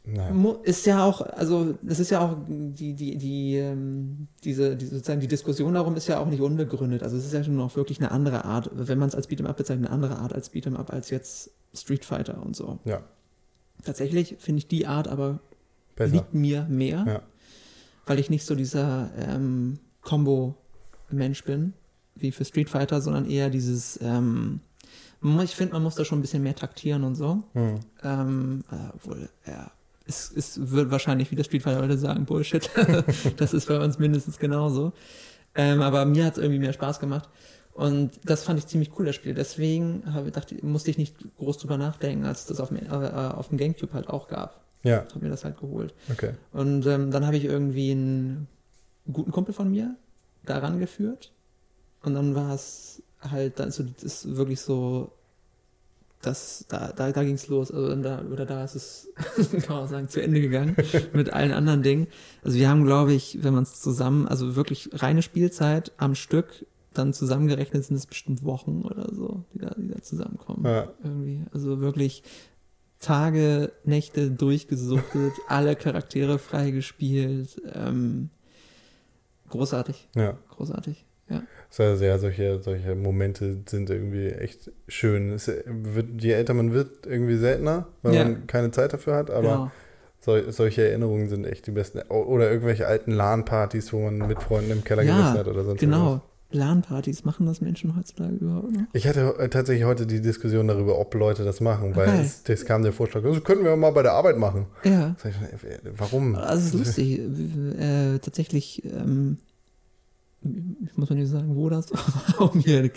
naja. Ist ja auch, also das ist ja auch die, die, die, ähm, diese, die, sozusagen die Diskussion darum ist ja auch nicht unbegründet. Also es ist ja schon auch wirklich eine andere Art, wenn man es als Beat'em Up bezeichnet, eine andere Art als Beat'em Up als jetzt Street Fighter und so. Ja, Tatsächlich finde ich die Art aber besser. liegt mir mehr, Ja. weil ich nicht so dieser ähm, Combo-Mensch bin, wie für Street Fighter, sondern eher dieses, ähm, ich finde, man muss da schon ein bisschen mehr taktieren und so. Hm. Ähm, äh, obwohl, ja, es, es wird wahrscheinlich wieder Street Fighter Leute sagen, Bullshit. <laughs> das ist bei uns mindestens genauso. Ähm, aber mir hat es irgendwie mehr Spaß gemacht. Und das fand ich ziemlich cool, das Spiel. Deswegen habe, dachte, musste ich nicht groß drüber nachdenken, als es das auf dem, äh, auf dem Gamecube halt auch gab. Ja, Habe mir das halt geholt. okay. Und ähm, dann habe ich irgendwie einen guten Kumpel von mir daran geführt. Und dann war es halt, dann ist, so, ist wirklich so, das, da, da, da ging es los. Also da, oder da ist es, <laughs> kann man sagen, zu Ende gegangen <laughs> mit allen anderen Dingen. Also wir haben, glaube ich, wenn man es zusammen, also wirklich reine Spielzeit am Stück, dann zusammengerechnet sind es bestimmt Wochen oder so, die da, die da zusammenkommen. Ja. Irgendwie. Also wirklich Tage, Nächte durchgesuchtet, <laughs> alle Charaktere freigespielt. Ähm, großartig, Ja. großartig. Ja. Sehr, sehr, solche, solche Momente sind irgendwie echt schön. Es wird, je älter man wird, irgendwie seltener, weil Ja. man keine Zeit dafür hat, aber genau. sol solche Erinnerungen sind echt die besten. Oder irgendwelche alten LAN-Partys, wo man mit Freunden im Keller Ja, gesessen hat oder sonst Genau. irgendwas. LAN-Partys, machen das Menschen heutzutage überhaupt noch? Ich hatte äh, tatsächlich heute die Diskussion darüber, ob Leute das machen, weil Okay. es, es kam der Vorschlag, das könnten wir mal bei der Arbeit machen. Ja. Äh, warum? Also es ist lustig. äh, tatsächlich, ähm, ich muss mal nicht sagen, wo das war, <laughs> um hier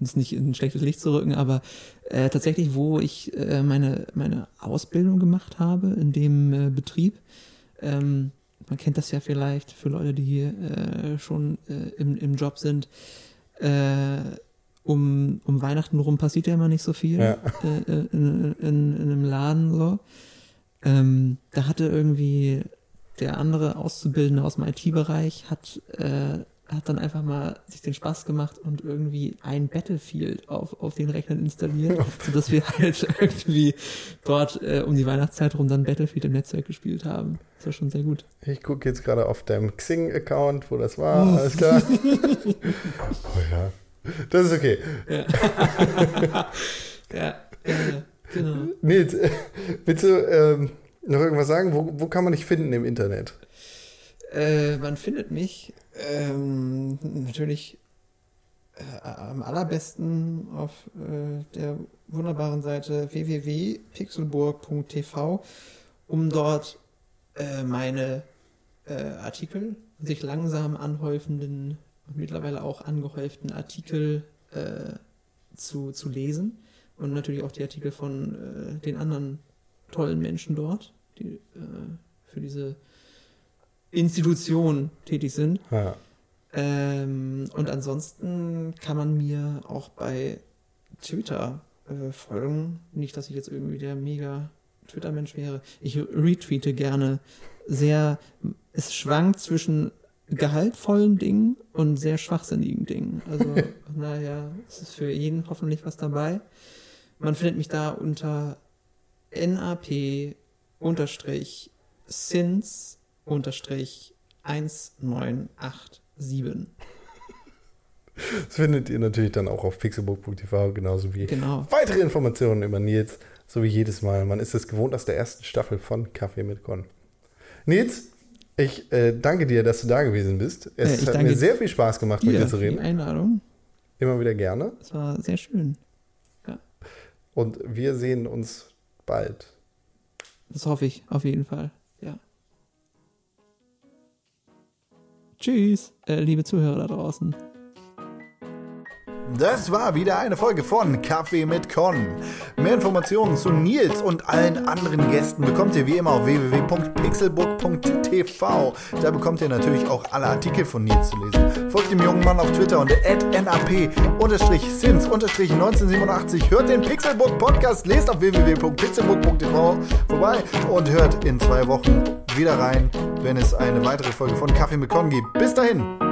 das nicht in ein schlechtes Licht zu rücken, aber äh, tatsächlich, wo ich äh, meine, meine Ausbildung gemacht habe, in dem äh, Betrieb, ähm, man kennt das ja vielleicht für Leute, die hier äh, schon äh, im, im Job sind, äh, um, um Weihnachten rum passiert ja immer nicht so viel Ja. äh, äh, in, in, in einem Laden so. Ähm, da hatte irgendwie der andere Auszubildende aus dem IT-Bereich hat, äh, hat dann einfach mal sich den Spaß gemacht und irgendwie ein Battlefield auf, auf den Rechnern installiert, <laughs> sodass wir halt <laughs> irgendwie dort äh, um die Weihnachtszeit rum dann Battlefield im Netzwerk gespielt haben. Das war schon sehr gut. Ich gucke jetzt gerade auf deinem Xing-Account, wo das war. Alles klar. <laughs> oh ja. Das ist okay. Ja, ja, ja genau. Nils, äh, willst du ähm, noch irgendwas sagen? Wo, wo kann man dich finden im Internet? Äh, man findet mich ähm, natürlich äh, am allerbesten auf äh, der wunderbaren Seite www.pixelburg.tv, um dort äh, meine äh, Artikel, sich langsam anhäufenden und mittlerweile auch angehäuften Artikel äh, zu, zu lesen. Und natürlich auch die Artikel von den anderen tollen Menschen dort, die für diese Institution tätig sind. Ja. Ähm, und ansonsten kann man mir auch bei Twitter äh, folgen. Nicht, dass ich jetzt irgendwie der mega Twitter-Mensch wäre. Ich retweete gerne sehr. Es schwankt zwischen gehaltvollen Dingen und sehr schwachsinnigen Dingen. Also, <laughs> naja, es ist für jeden hoffentlich was dabei. Man findet mich da unter NAP unterstrich Sins unterstrich 1987. Das findet ihr natürlich dann auch auf pixelbook.tv, genauso wie Genau. weitere Informationen über Nils, so wie jedes Mal. Man ist es gewohnt aus der ersten Staffel von Kaffee mit Con. Nils, ich äh, danke dir, dass du da gewesen bist. Es Äh, hat mir sehr viel Spaß gemacht, mit Dir zu für die reden. Einladung. Immer wieder gerne. Es war sehr schön. Und wir sehen uns bald. Das hoffe ich, auf jeden Fall. Tschüss, äh, liebe Zuhörer da draußen. Das war wieder eine Folge von Kaffee mit Con. Mehr Informationen zu Nils und allen anderen Gästen bekommt ihr wie immer auf www.pixelbook.tv. Da bekommt ihr natürlich auch alle Artikel von Nils zu lesen. Folgt dem jungen Mann auf Twitter unter nap-sins-1987. Hört den Pixelbook Podcast, lest auf www.pixelbook.tv vorbei und hört in zwei Wochen wieder rein, wenn es eine weitere Folge von Kaffee mit Con gibt. Bis dahin.